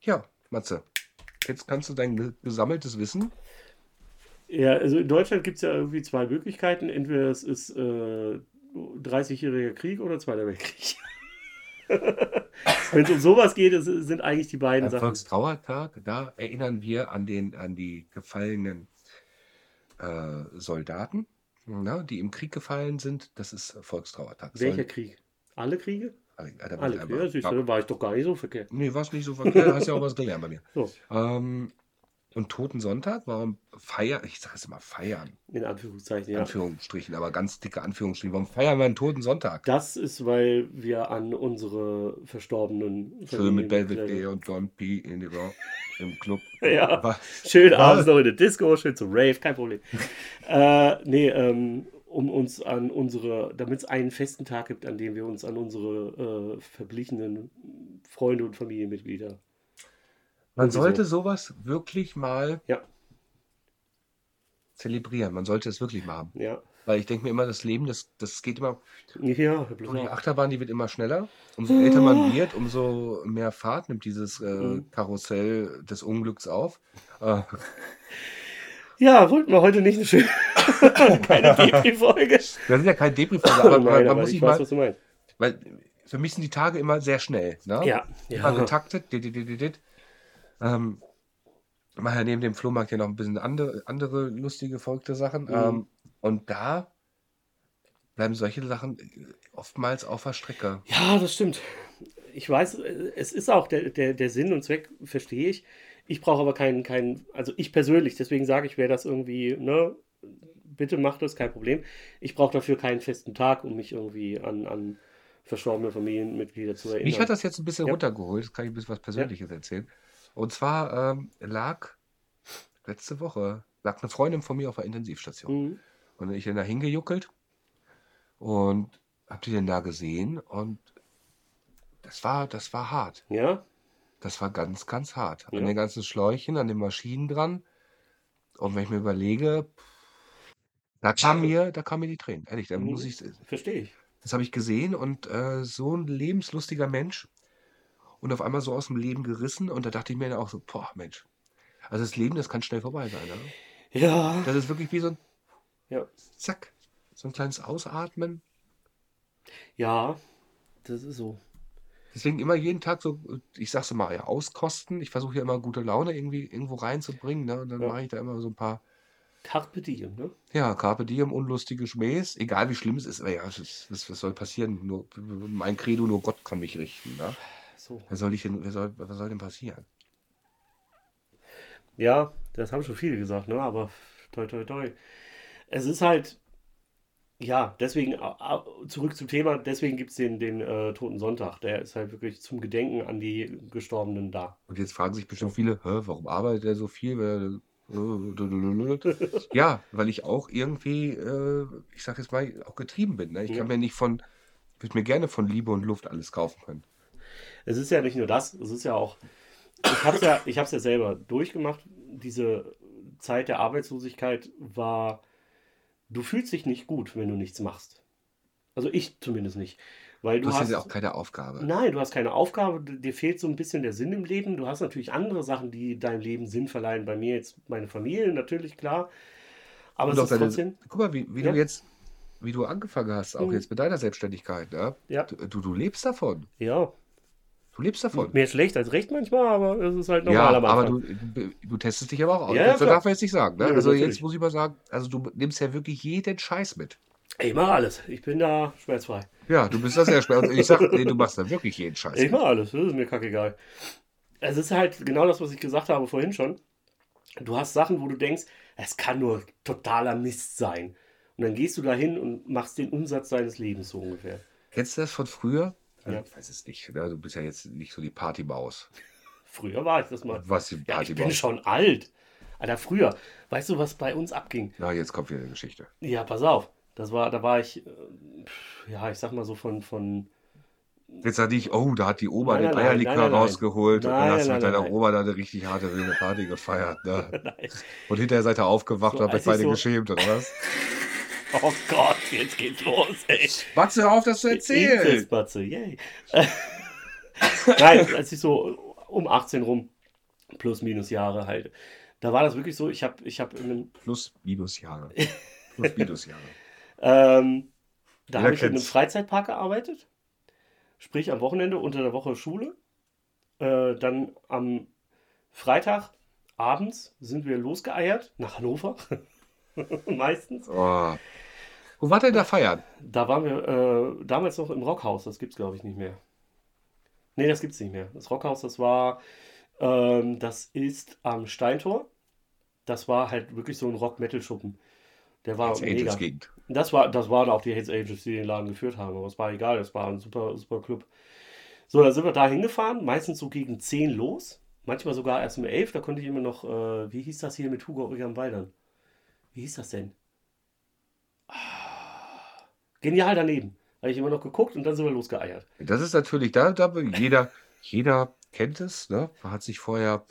Ja, Matze, jetzt kannst du dein gesammeltes Wissen. Ja, also in Deutschland gibt es ja irgendwie zwei Möglichkeiten. Entweder es ist äh, 30-jähriger Krieg oder Zweiter Weltkrieg. Wenn es um sowas geht, sind eigentlich die beiden Sachen. Volkstrauertag, da erinnern wir an, den, an die gefallenen äh, Soldaten, na, die im Krieg gefallen sind. Das ist Volkstrauertag. Welcher Soll Krieg? Alle Kriege? Alle, alle ja, siehst du, da war ich doch gar nicht so verkehrt. Nee, war es nicht so verkehrt. Du hast ja auch was gelernt bei mir. So. Ähm, und Toten Sonntag, warum feiern, ich sage es immer feiern. In Anführungszeichen, ja. Anführungsstrichen, aber ganz dicke Anführungsstrichen. Warum feiern wir einen Toten Sonntag? Das ist, weil wir an unsere Verstorbenen. Schön mit Belvedere und Don P. in die im Club. Ja. Was? Schön Was? abends noch in der Disco, schön zum Rave, kein Problem. äh, nee, ähm, um uns an unsere, damit es einen festen Tag gibt, an dem wir uns an unsere äh, verblichenen Freunde und Familienmitglieder. Man sollte so. sowas wirklich mal Ja. zelebrieren. Man sollte es wirklich machen. Ja. Weil ich denke mir immer, das Leben, das, das geht immer, Ja, bloß so die. Achterbahn, die wird immer schneller. Umso älter man wird, umso mehr Fahrt nimmt dieses äh, Mhm. Karussell des Unglücks auf. Äh, Ja, wollten wir heute nicht eine schöne, keine Depri-Folge. das ist ja kein Depri-Folge, aber man, Nein, man aber muss ich sich weiß, mal, was du meinst. weil für mich sind die Tage immer sehr schnell. Ne? Ja, ja. getaktet. dit, dit, dit, dit, dit. Ähm, mache ja neben dem Flohmarkt ja noch ein bisschen andere, andere lustige, verrückte Sachen. Mhm. Ähm, und da bleiben solche Sachen oftmals auf der Strecke. Ja, das stimmt. Ich weiß, äh, es ist auch der, der, der Sinn und Zweck, verstehe ich. Ich brauche aber keinen, keinen, also ich persönlich, deswegen sage ich, wer das irgendwie, ne, bitte macht das, kein Problem. Ich brauche dafür keinen festen Tag, um mich irgendwie an, an verstorbene Familienmitglieder zu erinnern. Mich hat das jetzt ein bisschen Ja. runtergeholt, das kann ich ein bisschen was Persönliches erzählen. Und zwar ähm, lag letzte Woche, lag eine Freundin von mir auf der Intensivstation. Mhm. Und bin ich dann da hingejuckelt und hab die dann da gesehen und das war, das war hart. Ja, Das war ganz, ganz hart. An Ja. den ganzen Schläuchen, an den Maschinen dran. Und wenn ich mir überlege, da kam mir, da kam mir die Tränen. Ehrlich, da Mhm. muss ich, verstehe ich. das habe ich gesehen und äh, so ein lebenslustiger Mensch und auf einmal so aus dem Leben gerissen und da dachte ich mir dann auch so, boah, Mensch. Also das Leben, das kann schnell vorbei sein. Ne? Ja, Das ist wirklich wie so ein ja, Zack, so ein kleines Ausatmen. ja, das ist so. Deswegen immer jeden Tag so, ich sag's immer, ja, auskosten. Ich versuche ja immer gute Laune irgendwie irgendwo reinzubringen. Ne? Und dann Ja. mache ich da immer so ein paar Carpe diem, ne? Ja, Carpe Diem, unlustige Schmähs, egal wie schlimm es ist, aber ja, ist- was, was soll passieren? Nur, mein Credo, nur Gott kann mich richten. Ne? So. Wer soll ich denn, wer soll, was soll denn passieren? Ja, das haben schon viele gesagt, ne? Aber toi, toi, toi. Es ist halt, ja, deswegen, äh, äh, zurück zum Thema, deswegen gibt es den, den äh, Toten Sonntag. Der ist halt wirklich zum Gedenken an die Gestorbenen da. Und jetzt fragen sich bestimmt viele, warum arbeitet er so viel? Er- Ja, weil ich auch irgendwie, äh, ich sag jetzt mal, auch getrieben bin. Ne? Ich Ja. kann mir nicht von, würde mir gerne von Liebe und Luft alles kaufen können. Es ist ja nicht nur das, es ist ja auch, ich habe es ja, ich hab's ja selber durchgemacht. Diese Zeit der Arbeitslosigkeit war, du fühlst dich nicht gut, wenn du nichts machst. Also ich zumindest nicht. Weil Du du hast hast, ja auch keine Aufgabe. Nein, du hast keine Aufgabe, dir fehlt so ein bisschen der Sinn im Leben. Du hast natürlich andere Sachen, die deinem Leben Sinn verleihen. Bei mir jetzt meine Familie, natürlich, klar. Aber Und es ist deine, trotzdem, guck mal, wie, wie Ja. du jetzt, wie du angefangen hast, auch Mhm. jetzt mit deiner Selbstständigkeit. Ne? ja, Du, du, du lebst davon. ja, Du lebst davon. mehr schlecht als recht manchmal, aber es ist halt normal Ja, aber du, du, du testest dich aber auch aus. Ja, das klar. darf man jetzt nicht sagen. Ne? Ja, also natürlich. jetzt muss ich mal sagen, also du nimmst ja wirklich jeden Scheiß mit. Ich mache alles. Ich bin da schmerzfrei. Ja, du bist das sehr schwer. Also ich sag, nee, du machst da wirklich jeden Scheiß Ich mache alles. Das ist mir kackegal. Es ist halt genau das, was ich gesagt habe vorhin schon. Du hast Sachen, wo du denkst, es kann nur totaler Mist sein. Und dann gehst du dahin und machst den Umsatz deines Lebens so ungefähr. Kennst du das von früher? Ja. Ich weiß es nicht. Ne? Du bist ja jetzt nicht so die Partymaus. Früher war ich das mal. Was die Ja, ich bin schon alt. Alter, früher. Weißt du, was bei uns abging? Na, jetzt kommt wieder eine Geschichte. Ja, pass auf. Das war, da war ich, äh, ja, ich sag mal so von, von, Jetzt sag ich, oh, da hat die Oma Nein, den nein, Eierlikör nein, rausgeholt und dann hast du mit deiner Oma da eine richtig harte wilde Party gefeiert. Ne? Und hinterher seid ihr aufgewacht So, und habt euch beide so- geschämt, oder was? Oh Gott, jetzt geht's los, ey. Warte, hör auf, das zu erzählen! Inzestbatze, yay. Nein, als ich so um 18 rum, plus minus Jahre halt, da war das wirklich so, ich habe ich hab in einem, Plus minus Jahre. Plus minus Jahre. ähm, da habe ich in einem. Freizeitpark gearbeitet, sprich am Wochenende, unter der Woche Schule. Äh, dann am Freitag abends sind wir losgeeiert nach Hannover, meistens. Oh. Wo wart ihr da feiern? Da waren wir äh, damals noch im Rockhaus, das gibt's glaube ich nicht mehr. Nee, das gibt's nicht mehr. Das Rockhaus, das war, ähm, das ist am Steintor. Das war halt wirklich so ein Rock-Metal-Schuppen. Der war Hells mega. Gegend. Das war, das waren auch die Hells Angels, die den Laden geführt haben, aber es war egal, das war ein super, super Club. So, dann sind wir da hingefahren, meistens so gegen 10 los. Manchmal sogar erst um 11, da konnte ich immer noch, äh, wie hieß das hier mit Hugo Egan Waldern? Wie hieß das denn? Ah, genial daneben. Habe ich immer noch geguckt und dann sind wir losgeeiert. Das ist natürlich, da, da jeder, jeder kennt es, ne? Man hat sich vorher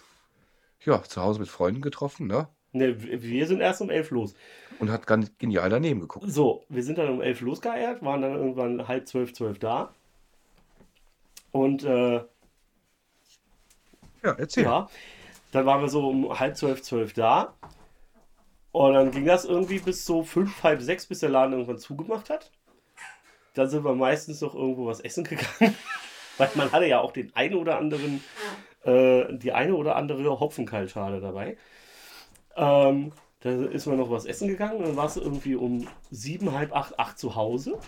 ja, zu Hause mit Freunden getroffen, ne? Ne, wir sind erst um 11 los. Und hat ganz genial daneben geguckt. So, wir sind dann um 11 losgeeiert, waren dann irgendwann halb zwölf, zwölf da. Und äh, Ja, erzähl. ja, dann waren wir so um halb zwölf, zwölf da. Und dann ging das irgendwie bis so fünf, halb sechs, bis der Laden irgendwann zugemacht hat. Dann sind wir meistens noch irgendwo was essen gegangen. Weil man hatte ja auch den einen oder anderen, äh, die eine oder andere Hopfenkaltschale dabei. Ähm, da ist man noch was essen gegangen. Dann warst du irgendwie um sieben, halb acht, acht zu Hause.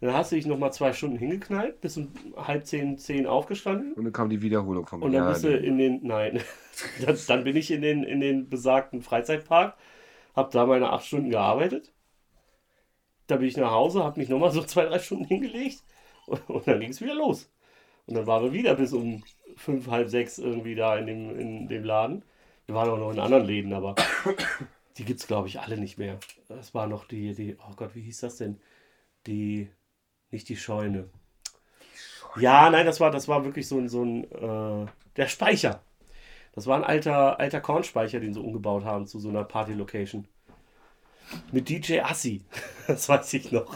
Dann hast du dich noch mal zwei Stunden hingeknallt, bis um halb zehn, zehn aufgestanden. Und dann kam die Wiederholung vom Und dann bist du in den, nein, dann, dann bin ich in den, in den besagten Freizeitpark, habe da meine acht Stunden gearbeitet. Da bin ich nach Hause, habe mich nochmal so zwei, drei Stunden hingelegt und, und dann ging es wieder los. Und dann waren wir wieder bis um fünf, halb sechs irgendwie da in dem, in dem Laden. Wir waren auch noch in anderen Läden, aber die gibt es, glaube ich, alle nicht mehr. Das war noch die, die, oh Gott, wie hieß das denn? Die, nicht die Scheune. Ja, nein, das war, das war wirklich so ein, so ein äh, der Speicher. Das war ein alter, alter Kornspeicher, den sie umgebaut haben zu so einer Party-Location. Mit DJ Assi. Das weiß ich noch.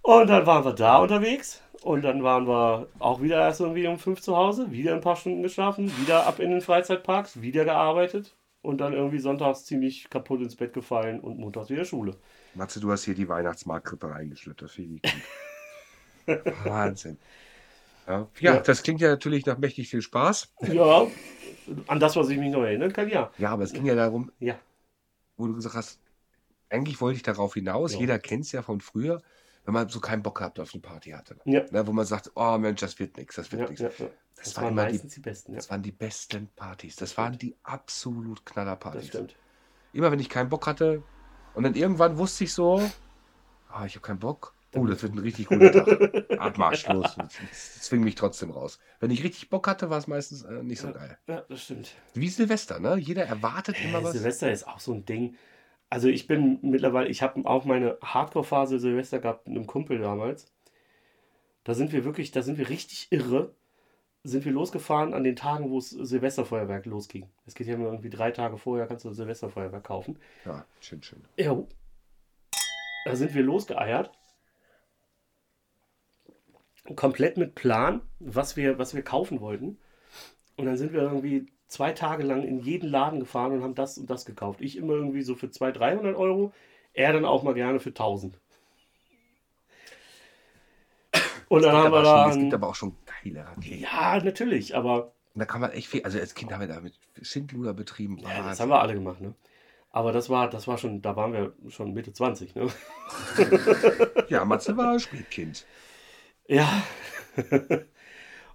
Und dann waren wir da unterwegs. Und dann waren wir auch wieder erst irgendwie um fünf zu Hause, wieder ein paar Stunden geschlafen, wieder ab in den Freizeitparks, wieder gearbeitet und dann irgendwie sonntags ziemlich kaputt ins Bett gefallen und montags wieder Schule. Matze, du hast hier die Weihnachtsmarktkrippe reingeschleppt. Das finde ich gut. Wahnsinn. Ja. ja, Ja. das klingt ja natürlich nach mächtig viel Spaß. Ja, an das, was ich mich noch erinnern kann, ja. Ja, aber es ging ja darum, Ja, wo du gesagt hast, eigentlich wollte ich darauf hinaus, Ja. jeder kennt es ja von früher, wenn man so keinen Bock gehabt auf eine Party hatte. ja. Ne, wo man sagt, oh Mensch, das wird nichts, das wird ja, nichts. ja. Das, Das war waren immer die, meistens die besten, das waren die besten Partys. Das waren die absolut Das Knallerpartys. stimmt. Immer wenn ich keinen Bock hatte und dann irgendwann wusste ich so, ah, ich habe keinen Bock. Oh, das wird ein richtig guter Tag. Abmarsch, los. Zwing mich trotzdem raus. Wenn ich richtig Bock hatte, war es meistens äh, nicht so geil. Ja, das stimmt. Wie Silvester, ne? Jeder erwartet immer Äh, was. Silvester ist auch so ein Ding. Also ich bin mittlerweile, ich habe auch meine Hardcore-Phase Silvester gehabt mit einem Kumpel damals. Da sind wir wirklich, da sind wir richtig irre. Sind wir losgefahren an den Tagen, wo es Silvesterfeuerwerk losging. Es geht ja immer irgendwie drei Tage vorher, kannst du Silvesterfeuerwerk kaufen. Ja, schön, schön. Ja. Da sind wir losgeeiert. Komplett mit Plan, was wir, was wir kaufen wollten. Und dann sind wir irgendwie zwei Tage lang in jeden Laden gefahren und haben das und das gekauft. Ich immer irgendwie so für 200, 300 Euro. Er dann auch mal gerne für 1000. Und dann haben wir aber schon, es gibt da. aber auch schon geile Raketen. Ja, natürlich, aber Und da kann man echt viel. Also als Kind haben wir damit Schindluder betrieben. ja, das haben wir alle gemacht, ne? Aber das war, das war schon, da waren wir schon Mitte 20, ne? ja, Matze war Spätkind. Ja.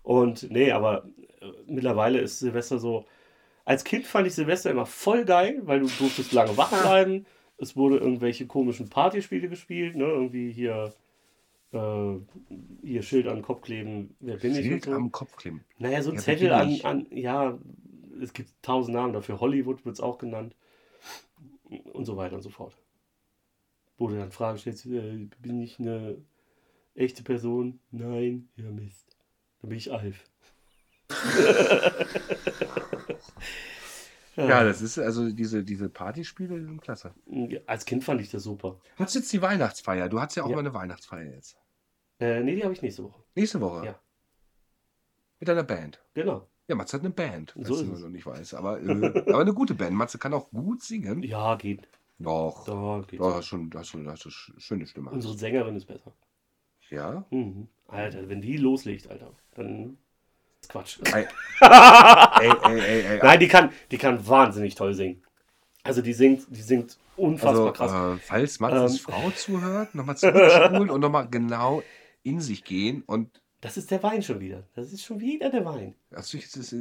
Und nee, aber äh, mittlerweile ist Silvester so. Als Kind fand ich Silvester immer voll geil, weil du durftest lange wach bleiben. Es wurde irgendwelche komischen Partyspiele gespielt, ne? Irgendwie hier, äh, hier Schild an den Kopf kleben, wer bin ich und Schild so. am Kopf kleben. Naja, so Ja, Zettel an, ich? an, ja, es gibt tausend Namen dafür. Hollywood wird es auch genannt. Und so weiter und so fort. Wo du dann Fragen stellst, äh, bin ich eine echte Person? Nein, ja Mist. Dann bin ich Alf. Ja, das ist also diese, diese Partyspiele sind klasse. Als Kind fand ich das super. Hast jetzt die Weihnachtsfeier? Du hast ja auch Ja. mal eine Weihnachtsfeier jetzt. Äh, nee, die habe ich nächste Woche. Nächste Woche. Ja. Mit einer Band. Genau. Ja, Matze hat eine Band, So ist du es. noch nicht weißt. Aber, äh, aber eine gute Band. Matze kann auch gut singen. Ja, geht. Doch. Da geht. Da hast schon, hast du, du schöne Stimme. Unsere Sängerin ist besser. Ja? Mhm. Alter, wenn die loslegt, Alter, dann ist Quatsch. Ey, ey, ey, ey. Nein, die kann, die kann wahnsinnig toll singen. Also die singt, die singt unfassbar Also, krass. äh, falls Matzes Ähm. Frau zuhört, nochmal zurückspulen und nochmal genau in sich gehen. Und, Das ist der Wein schon wieder. Das ist schon wieder der Wein. also,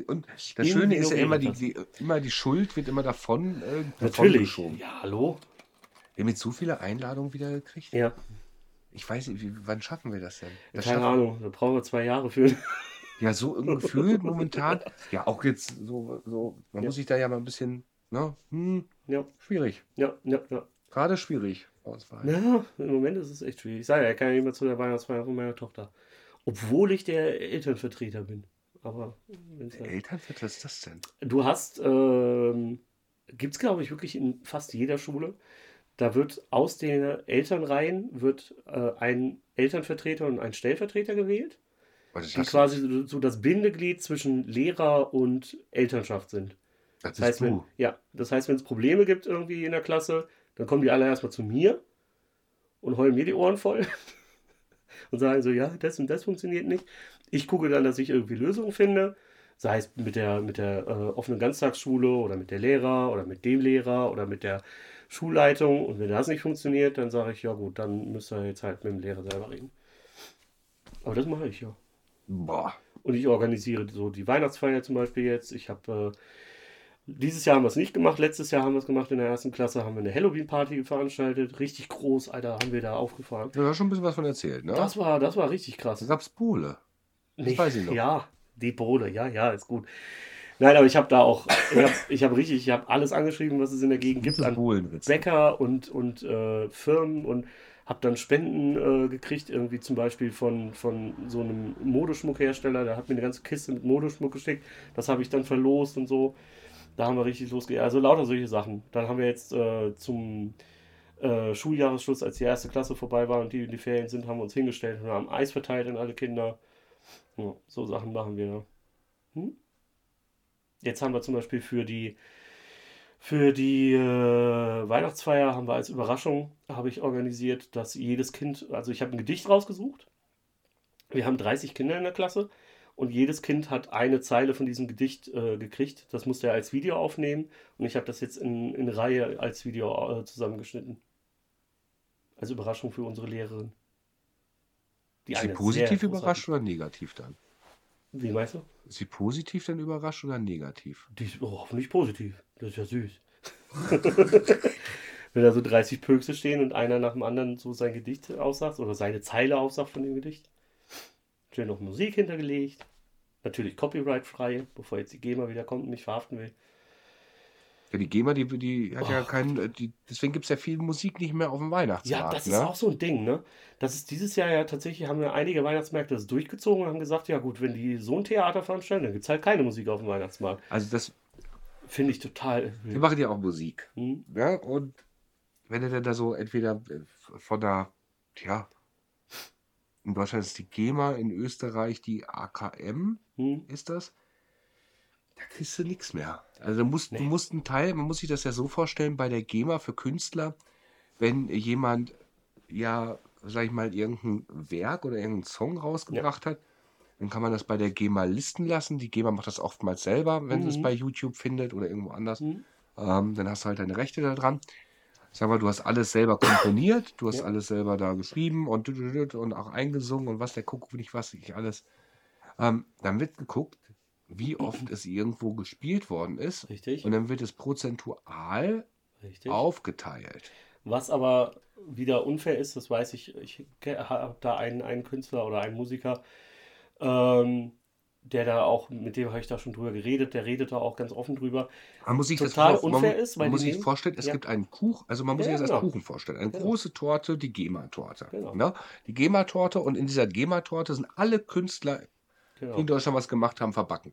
und das Schöne ist ja immer die, die, immer die Schuld wird immer davon, äh, davon Natürlich. geschoben. Ja, hallo? Wir haben jetzt so viele Einladungen wieder gekriegt. Ja, Ich weiß nicht, wie, wann schaffen wir das denn? Das keine schaffen- Ahnung. Da brauchen wir zwei Jahre für. Ja, so ein Gefühl momentan. Ja, auch jetzt so, so man Ja. muss sich da ja mal ein bisschen, ne? Hm, Ja, schwierig. ja, ja, ja. Gerade schwierig. Auswahl. Ja, im Moment ist es echt schwierig. Ich sage ja, ich kann ja nicht mehr zu der Weihnachtsfeier von meiner Tochter. Obwohl ich der Elternvertreter bin. Aber wenn's halt- Eltern, was ist das denn? du hast, ähm, gibt es glaube ich wirklich in fast jeder Schule, da wird aus den Elternreihen wird äh, ein Elternvertreter und ein Stellvertreter gewählt, die quasi so, das Bindeglied zwischen Lehrer und Elternschaft sind. Das Das heißt, wenn, ja, das heißt, wenn es Probleme gibt irgendwie in der Klasse, dann kommen die alle erstmal zu mir und heulen mir die Ohren voll und sagen so, ja, das und das funktioniert nicht. Ich gucke dann, dass ich irgendwie Lösungen finde, sei es mit der, mit der äh, offenen Ganztagsschule oder mit der Lehrer oder mit dem Lehrer oder mit der Schulleitung. Und wenn das nicht funktioniert, dann sage ich, ja gut, dann müsst ihr jetzt halt mit dem Lehrer selber reden. Aber das mache ich ja. Boah. Und ich organisiere so die Weihnachtsfeier zum Beispiel jetzt. Ich habe äh, dieses Jahr haben wir es nicht gemacht. Letztes Jahr haben wir es gemacht in der ersten Klasse. Haben wir eine Halloween-Party veranstaltet. Richtig groß, Alter, haben wir da aufgefahren. Du hast schon ein bisschen was von erzählt, ne? Das war, das war richtig krass. da gab's Bowle. Nee, weiß ich noch. Ja, die Bowle, ja, ja, ist gut. Nein, aber ich habe da auch, ich habe ich hab richtig, ich habe alles angeschrieben, was es in der Gegend gibt an. Bäcker und, und äh, Firmen und habe dann Spenden äh, gekriegt, irgendwie zum Beispiel von, von so einem Modeschmuckhersteller, der hat mir eine ganze Kiste mit Modeschmuck geschickt, das habe ich dann verlost und so. Da haben wir richtig losgegangen. Also lauter solche Sachen. Dann haben wir jetzt äh, zum äh, Schuljahresschluss, als die erste Klasse vorbei war und die in die Ferien sind, haben wir uns hingestellt und haben Eis verteilt an alle Kinder. Ja, so Sachen machen wir. Hm? Jetzt haben wir zum Beispiel für die für die äh, Weihnachtsfeier haben wir als Überraschung, habe ich organisiert, dass jedes Kind, also ich habe ein Gedicht rausgesucht. Wir haben 30 Kinder in der Klasse und jedes Kind hat eine Zeile von diesem Gedicht äh, gekriegt. Das musste er als Video aufnehmen und ich habe das jetzt in, in Reihe als Video äh, zusammengeschnitten. Als Überraschung für unsere Lehrerin. Die Ist sie positiv überrascht oder negativ dann? Wie meinst du? Ist sie positiv dann überrascht oder negativ? Die ist oh, hoffentlich positiv. Das ist ja süß. Wenn da so 30 Pökse stehen und einer nach dem anderen so sein Gedicht aussagt oder seine Zeile aussagt von dem Gedicht. Schön noch Musik hintergelegt. Natürlich copyright-frei, bevor jetzt die GEMA wieder kommt und mich verhaften will. Ja, die GEMA, die, die hat ja Oh. keinen, äh, die, deswegen gibt es ja viel Musik nicht mehr auf dem Weihnachtsmarkt. Ja, das ist ne? auch so ein Ding, ne? Das ist dieses Jahr ja tatsächlich, haben ja einige Weihnachtsmärkte das durchgezogen und haben gesagt, ja gut, wenn die so ein Theater veranstalten, dann gibt es halt keine Musik auf dem Weihnachtsmarkt. Also das, Finde ich total. wir machen ja auch Musik. Hm? Ja, und wenn er dann da so entweder äh, von der, ja, in Deutschland ist die GEMA, in Österreich die AKM, Hm? ist das, da kriegst du nichts mehr. Also du musst, du Nee. musst einen Teil, man muss sich das ja so vorstellen, bei der GEMA für Künstler, wenn jemand, ja, sag ich mal, irgendein Werk oder irgendeinen Song rausgebracht hat, dann kann man das bei der GEMA listen lassen. Die GEMA macht das oftmals selber, wenn sie es Mhm. bei YouTube findet oder irgendwo anders. Hm? Ähm, dann hast du halt deine Rechte da dran. Sag mal, du hast alles selber komponiert, du hast Ja. alles selber da geschrieben und, und auch eingesungen und was der Kuckuck nicht was, ich alles. Ähm, dann wird geguckt, wie oft es irgendwo gespielt worden ist Richtig. und dann wird es prozentual Richtig. aufgeteilt. Was aber wieder unfair ist, das weiß ich, ich habe da einen, einen Künstler oder einen Musiker, ähm, der da auch, mit dem habe ich da schon drüber geredet, der redet da auch ganz offen drüber. Man muss sich Total das vor- unfair man, ist, weil man muss sich nehmen- vorstellen, es Ja. gibt einen Kuchen, also man muss Ja, sich das als genau. Kuchen vorstellen. Eine Genau. große Torte, die GEMA-Torte. Genau. Ne? Die GEMA-Torte und in dieser GEMA-Torte sind alle Künstler, die in Genau. Deutschland was gemacht haben, verbacken.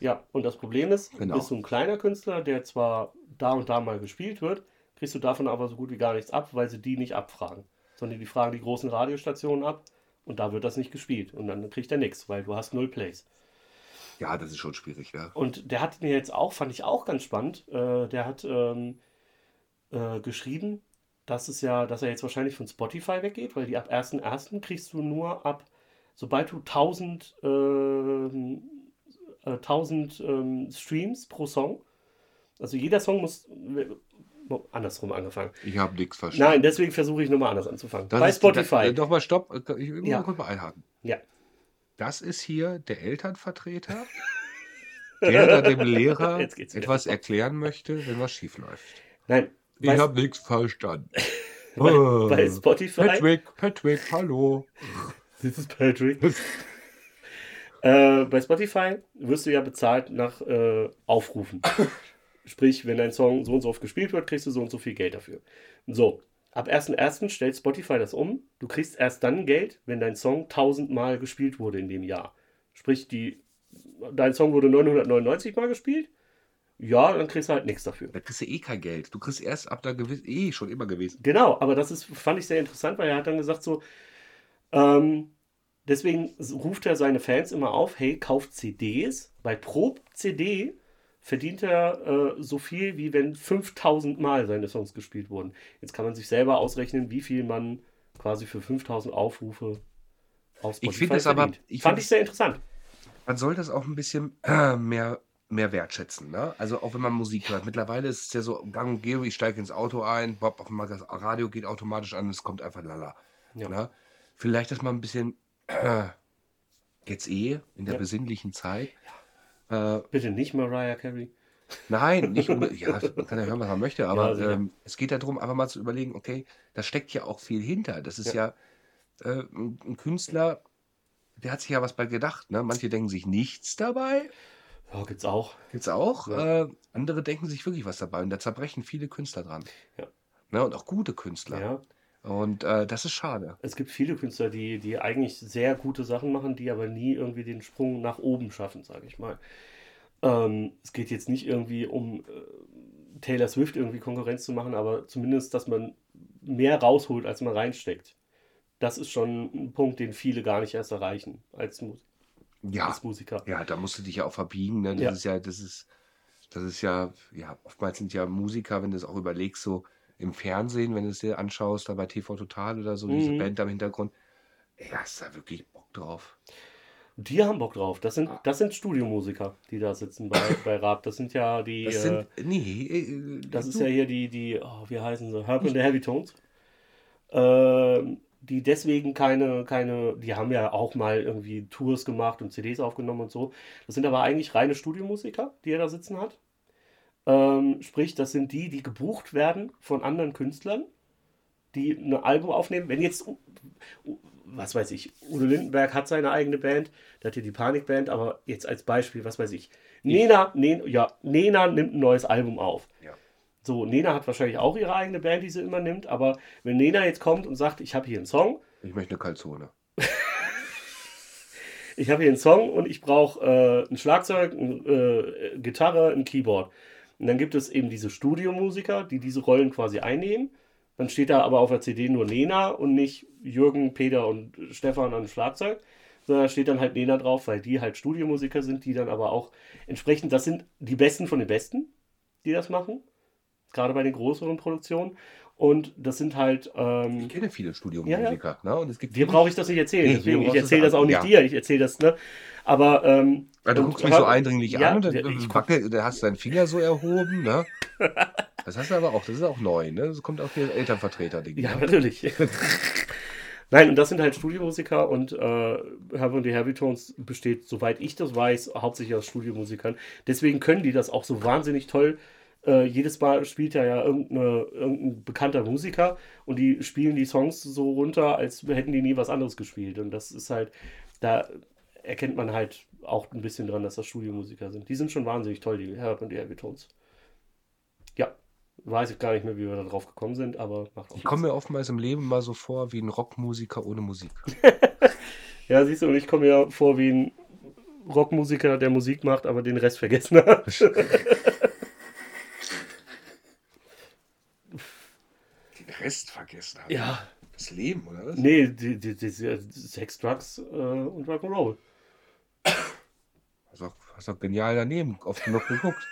Ja, und das Problem ist, Genau. bist du ein kleiner Künstler, der zwar da und da mal gespielt wird, kriegst du davon aber so gut wie gar nichts ab, weil sie die nicht abfragen. Sondern die fragen die großen Radiostationen ab und da wird das nicht gespielt. Und dann kriegt er nichts, weil du hast null Plays. Ja, das ist schon schwierig, ne? Und der hat mir jetzt auch, fand ich auch ganz spannend, äh, der hat ähm, äh, geschrieben, dass es ja, dass er jetzt wahrscheinlich von Spotify weggeht, weil die ab 1.1. kriegst du nur ab, sobald du 1000, ähm, äh, 1000 ähm, Streams pro Song, also jeder Song muss, oh, andersrum angefangen. Ich habe nichts verstanden. Nein, deswegen versuche ich nochmal anders anzufangen. Das Bei Spotify. Da, doch mal stopp. Ich will Ja. mal kurz mal einhaken. Ja. Das ist hier der Elternvertreter, der dem Lehrer etwas erklären möchte, wenn was schief läuft. Nein, Ich habe nichts verstanden. bei, Oh. bei Spotify. Patrick, Patrick, hallo. This is Patrick. Äh, bei Spotify wirst du ja bezahlt nach äh, Aufrufen. Sprich, wenn dein Song so und so oft gespielt wird, kriegst du so und so viel Geld dafür. So, ab 1.1. stellt Spotify das um. Du kriegst erst dann Geld, wenn dein Song 1000 Mal gespielt wurde in dem Jahr. Sprich, die, dein Song wurde 999 Mal gespielt. Ja, dann kriegst du halt nichts dafür. Da kriegst du eh kein Geld. Du kriegst erst ab da gewiss, eh schon immer gewesen. Genau, aber das ist, fand ich sehr interessant, weil er hat dann gesagt so, ähm, deswegen ruft er seine Fans immer auf, hey, kauft CDs, weil pro CD verdient er äh, so viel, wie wenn 5000 Mal seine Songs gespielt wurden. Jetzt kann man sich selber ausrechnen, wie viel man quasi für 5000 Aufrufe auf Spotify Ich finde es aber, ich fand ich sehr interessant. Man soll das auch ein bisschen äh, mehr mehr wertschätzen. Ne? Also auch wenn man Musik hört. Mittlerweile ist es ja so gang und gäbe, ich steige ins Auto ein, Bob, auf einmal das Radio geht automatisch an es kommt einfach lala. Ja. Ne? Vielleicht, dass man ein bisschen äh, jetzt eh in der ja. besinnlichen Zeit. Äh, Bitte nicht Mariah Carey. Nein, nicht ja, man kann ja hören, was man möchte, aber ja, ähm, es geht darum, einfach mal zu überlegen, okay, da steckt ja auch viel hinter. Das ist ja, ja äh, ein Künstler, der hat sich ja was bei gedacht. Ne? Manche denken sich nichts dabei. Ja, gibt's auch. Gibt's auch. Äh, andere denken sich wirklich was dabei und da zerbrechen viele Künstler dran. Ja. Ne, und auch gute Künstler. Ja. Und äh, das ist schade. Es gibt viele Künstler, die, die eigentlich sehr gute Sachen machen, die aber nie irgendwie den Sprung nach oben schaffen, sage ich mal. Ähm, es geht jetzt nicht irgendwie um äh, Taylor Swift irgendwie Konkurrenz zu machen, aber zumindest, dass man mehr rausholt, als man reinsteckt. Das ist schon ein Punkt, den viele gar nicht erst erreichen als, ja. als Musiker. Ja, da musst du dich ja auch verbiegen. Ne? Das ja. ist ja, das ist, das ist ja, ja, oftmals sind ja Musiker, wenn du es auch überlegst, so im Fernsehen, wenn du es dir anschaust, da bei TV Total oder so, mhm. diese Band da im Hintergrund, ey, hast da wirklich Bock drauf. Die haben Bock drauf. Das sind, das sind Studiomusiker, die da sitzen bei, bei Rap. Das sind ja die. Das sind, äh, nee, äh, das ist ja hier die, die, oh, wie heißen sie? Herb and the Heavy Tones. Ähm, die deswegen keine, keine, die haben ja auch mal irgendwie Tours gemacht und CDs aufgenommen und so. Das sind aber eigentlich reine Studiomusiker, die er da sitzen hat. Ähm, sprich, das sind die, die gebucht werden von anderen Künstlern, die ein Album aufnehmen. Wenn jetzt, was weiß ich, Udo Lindenberg hat seine eigene Band, der hat hier die Panikband, aber jetzt als Beispiel, was weiß ich, Nena, Nena, ja, Nena nimmt ein neues Album auf. Ja. So, Nena hat wahrscheinlich auch ihre eigene Band, die sie immer nimmt, aber wenn Nena jetzt kommt und sagt, ich habe hier einen Song. Ich möchte eine Kalzone. ich habe hier einen Song und ich brauche äh, ein Schlagzeug, eine äh, Gitarre, ein Keyboard. Und dann gibt es eben diese Studiomusiker, die diese Rollen quasi einnehmen. Dann steht da aber auf der CD nur Nena und nicht Jürgen, Peter und Stefan an Schlagzeug, sondern da steht dann halt Nena drauf, weil die halt Studiomusiker sind, die dann aber auch entsprechend, das sind die Besten von den Besten, die das machen gerade bei den größeren Produktionen. Und das sind halt. Ähm, ich kenne viele Studiomusiker. Ja, ja. Ne? Und es gibt dir brauche ich das nicht erzählen. Nee, deswegen, ich erzähle das auch nicht ja. dir. Ich erzähle das, ne? Aber. Ähm, ja, du guckst mich so eindringlich an und dann ich wackel, da hast du deinen Finger so erhoben, ne? Das hast du aber auch, das ist auch neu, ne? Das kommt auch hier Elternvertreter-Ding. Ja, ne? natürlich. Nein, und das sind halt Studiomusiker und äh, Herb und die Heavytones besteht, soweit ich das weiß, hauptsächlich aus Studiomusikern. Deswegen können die das auch so wahnsinnig toll äh, jedes Mal spielt ja, ja irgendein bekannter Musiker und die spielen die Songs so runter, als hätten die nie was anderes gespielt. Und das ist halt, da erkennt man halt auch ein bisschen dran, dass das Studiomusiker sind. Die sind schon wahnsinnig toll, die Herb und die Heavy Tones. Ja, weiß ich gar nicht mehr, wie wir da drauf gekommen sind, aber macht auch Ich komme mir oftmals im Leben mal so vor wie ein Rockmusiker ohne Musik. ja, siehst du, und ich komme mir vor wie ein Rockmusiker, der Musik macht, aber den Rest vergessen hat. Rest vergessen habe. Ja. Das Leben, oder was? Nee, die, die, die, Sex, Drugs äh, und Rock'n'Roll. Hast auch, hast auch genial daneben oft genug geguckt.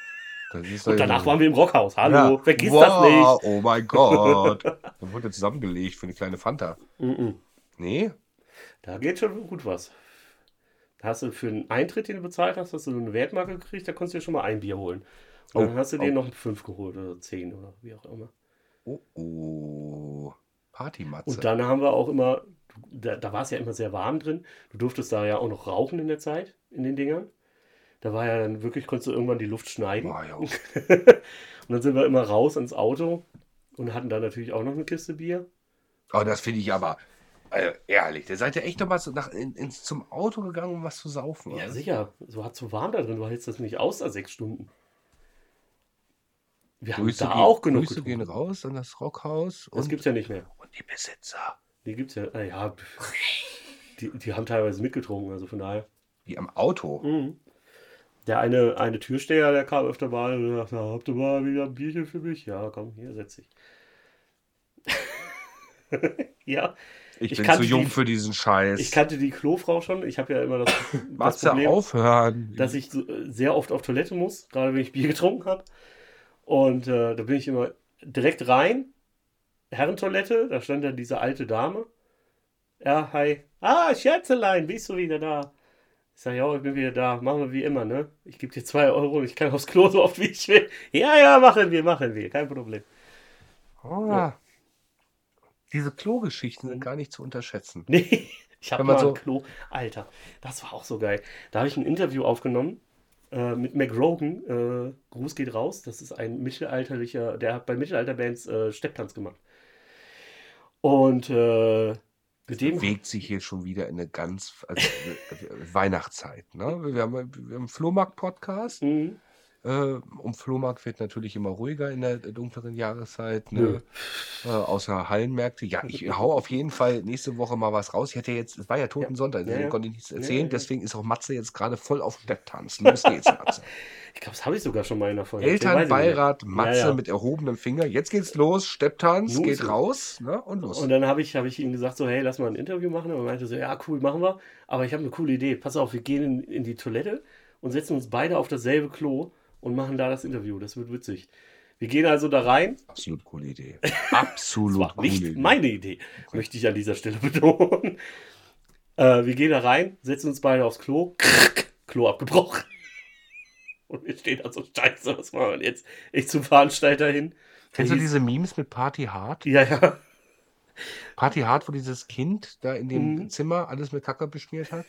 und danach waren wir im Rockhaus. Hallo, ja. vergiss wow, das nicht. Oh mein Gott. Dann wurde zusammengelegt für eine kleine Fanta. Mm -mm. Nee? Da geht schon gut was. Da hast du für einen Eintritt, den du bezahlt hast, hast du eine Wertmarke gekriegt, da konntest du dir schon mal ein Bier holen. Und oh, dann hast du oh. dir noch fünf geholt oder zehn oder wie auch immer. Oh, oh. Partymatze. Und dann haben wir auch immer, da, da war es ja immer sehr warm drin. Du durftest da ja auch noch rauchen in der Zeit, in den Dingern. Da war ja dann wirklich, konntest du irgendwann die Luft schneiden. Oh, ja. und dann sind wir immer raus ins Auto und hatten da natürlich auch noch eine Kiste Bier. Oh, das finde ich aber. äh, ehrlich, da seid ihr echt noch mal so nach, in, ins, zum Auto gegangen, um was zu saufen. Ja, oder? sicher. So hat so warm da drin, du hältst das nicht aus, da sechs Stunden. Wir haben Grüße, da gehen, auch genug Grüße gehen getrunken. raus an das Rockhaus Das und, gibt's ja nicht mehr. und die Besitzer. Die gibt's ja. Äh, ja die, die haben teilweise mitgetrunken, also von daher. Wie am Auto. Mhm. Der eine, eine Türsteher, der kam öfter mal und sagte, habt ihr mal wieder ein Bierchen für mich? Ja, komm, hier, setz dich. ja, Ich, Ich bin zu jung die- für diesen Scheiß. ich kannte die Klofrau schon. Ich habe ja immer das, das Problem, aufhören? dass ich so, äh, sehr oft auf Toilette muss, gerade wenn ich Bier getrunken habe. Und äh, da bin ich immer direkt rein, Herrentoilette, da stand dann diese alte Dame. Ja, hi. Ah, Scherzelein, bist du wieder da? Ich sage, ja, ich bin wieder da. Machen wir wie immer, ne? Ich gebe dir zwei Euro und ich kann aufs Klo so oft wie ich will. Ja, ja, machen wir, machen wir. Kein Problem. Ah, Diese Klogeschichten sind gar nicht zu unterschätzen. Nee, ich habe mal so- ein Klo. Alter, das war auch so geil. Da habe ich ein Interview aufgenommen äh, mit Mac Rogan. Äh, Gruß geht raus. Das ist ein mittelalterlicher, der hat bei Mittelalterbands äh, Stepptanz gemacht. Und äh, mit dem. Bewegt sich hier schon wieder in eine ganz also, äh, Weihnachtszeit. Ne? Wir haben, wir haben einen Flohmarkt-Podcast. Mhm. Äh, um Flohmarkt wird natürlich immer ruhiger in der dunkleren Jahreszeit. Ne? Äh, außer Hallenmärkte. Ja, ich hau auf jeden Fall nächste Woche mal was raus. Ich hätte jetzt, es war ja Toten Sonntag, deswegen Ja, ja. konnte ich nichts Ja, erzählen. ja, ja. Deswegen ist auch Matze jetzt gerade voll auf Stepptanz. Los geht's, Matze. Ich glaube, das habe ich sogar schon mal in der Folge. Elternbeirat Matze Ja, ja. mit erhobenem Finger. Jetzt geht's los. Stepptanz, geht raus ne? und los. Und dann habe ich, hab ich ihm gesagt, so, hey, lass mal ein Interview machen. Und er meinte so, ja, cool, machen wir. Aber ich habe eine coole Idee. Pass auf, wir gehen in, in die Toilette und setzen uns beide auf dasselbe Klo und machen da das Interview. Das wird witzig. Wir gehen also da rein. Absolut coole Idee. Das Absolut war coole nicht Idee. meine Idee, möchte ich an dieser Stelle betonen. Äh, wir gehen da rein, setzen uns beide aufs Klo. Klo abgebrochen. Und wir stehen da so, scheiße, was machen wir jetzt? Ich zum Veranstalter hin. Kennst du diese Memes mit Party Hard? Ja, ja. Party Hard, wo dieses Kind da in dem Mhm. Zimmer alles mit Kacke beschmiert hat?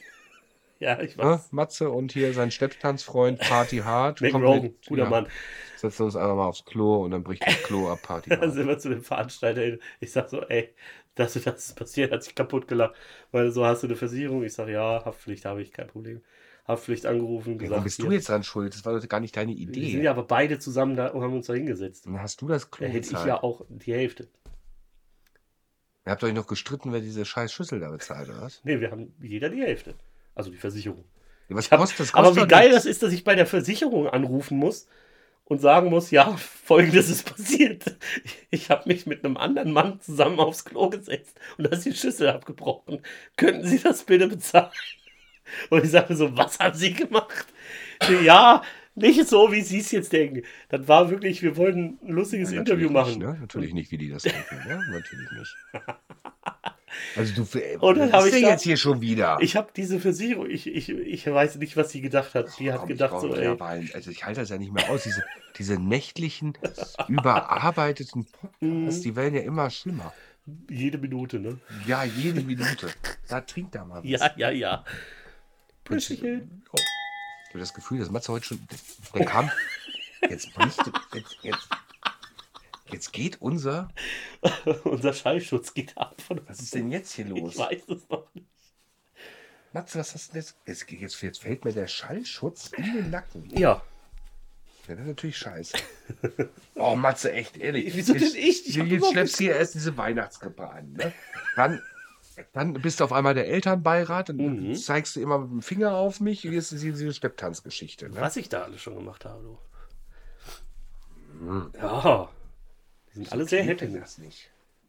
Ja, ich Ne? weiß. Matze und hier sein Stepptanzfreund Party Hard. Kommt Rogan, guter ja, Mann. Setzen uns einfach mal aufs Klo und dann bricht das Klo ab, Party Dann Hard. sind wir zu dem Veranstalter hin. Ich sag so, ey, das, und das ist passiert, hat sich kaputt gelacht. Weil so hast du eine Versicherung. Ich sag, ja, Haftpflicht habe ich, kein Problem. Haftpflicht angerufen, Warum gesagt, bist hier. du jetzt dran schuld? Das war doch gar nicht deine Wir sind Idee. ja aber beide zusammen da und haben uns da hingesetzt. Dann hast du das Klo Da hätte ich ja auch die Hälfte. Ihr habt euch noch gestritten, wer diese scheiß Schüssel da bezahlt, oder was? Nee, wir haben jeder die Hälfte. Also die Versicherung. Ja, was hab, kostet das? aber Kostet wie doch geil das ist, dass ich bei der Versicherung anrufen muss und sagen muss, ja, folgendes ist passiert. Ich habe mich mit einem anderen Mann zusammen aufs Klo gesetzt und da ist die Schüssel abgebrochen. Könnten Sie das bitte bezahlen? Und ich sage so, was haben Sie gemacht? Ja, nicht so, wie Sie es jetzt denken. Das war wirklich, wir wollten ein lustiges Ja, Interview machen. Nicht, ne? Natürlich nicht, wie die das denken. Ne? Natürlich nicht. Also du, äh, Und dann was hab ist ich denn da- jetzt hier schon wieder? Ich habe diese Versicherung, ich, ich, ich weiß nicht, was sie gedacht hat. Die hat Komm, gedacht so, ey, Wein. Also ich halte das ja nicht mehr aus. Diese, diese nächtlichen, überarbeiteten Podcasts, die werden ja immer schlimmer. jede Minute, ne? Ja, jede Minute. Da trinkt er mal was. Ja, ja, ja. Prösterchen. oh. Ich habe das Gefühl, dass Matze heute schon. Der kam. Jetzt bricht. Jetzt, jetzt, jetzt geht unser. Unser Schallschutz geht ab Was ist denn jetzt hier los? Ich weiß es noch nicht. Matze, was hast du denn jetzt? Jetzt, jetzt? fällt mir der Schallschutz in den Nacken. Ja. Ja, das ist natürlich scheiße. Oh, Matze, echt, ehrlich. Wieso denn ich? Ich jetzt schleppst du hier erst diese Weihnachtskrippe an. Ne? Dann, dann bist du auf einmal der Elternbeirat und Mhm. zeigst du immer mit dem Finger auf mich. Hier ist diese Stepptanzgeschichte. Ne? Was ich da alles schon gemacht habe, du. Hm. Ja. Die sind alle sehr happy.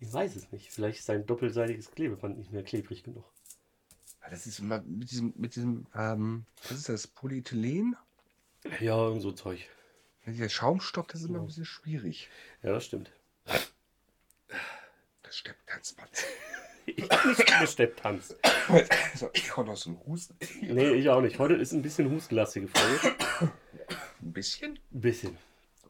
Ich weiß es nicht. Vielleicht ist sein doppelseitiges Klebeband nicht mehr klebrig genug. Das ist immer mit diesem, mit diesem, ähm, was ist das, Polyethylen? Ja, irgend so Zeug. Ja, dieser Schaumstock, das ist immer ein bisschen schwierig. Ja, das stimmt. Das Stepptanzband. Ich hab nicht Hans. so, ich hau noch so einen Husten. Nee, ich auch nicht. Heute ist ein bisschen hustenlastige Folge. Ein bisschen? Ein bisschen.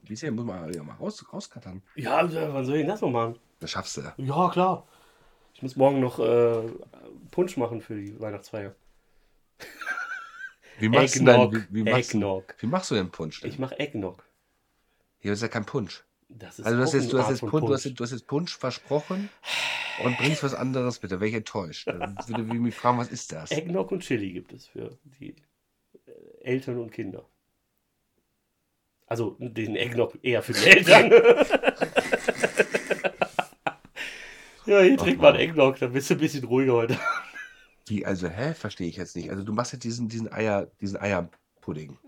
Ein bisschen muss man ja mal raus, rauskattern. Ja, wann soll ich das noch machen? Das schaffst du. Ja, klar. Ich muss morgen noch äh, Punsch machen für die Weihnachtsfeier. Wie machst du denn, Eggnog. wie, wie, machst, Eggnog. wie machst du denn Punsch? Denn? Ich mache Eggnog. Hier ist ja kein Punsch. Das ist Also du hast jetzt, du hast jetzt, Punsch, du hast jetzt, du hast jetzt Punsch versprochen. und bringst was anderes bitte. Wäre ich enttäuscht. Dann würde ich mich fragen, was ist das? Eggnog und Chili gibt es für die äh, Eltern und Kinder. Also den Eggnog eher für die Eltern. ja, hier trink mal einen Eggnog, dann bist du ein bisschen ruhiger heute. Wie, also, hä? Verstehe ich jetzt nicht. Also, du machst jetzt diesen, diesen, Eier, diesen Eierpudding.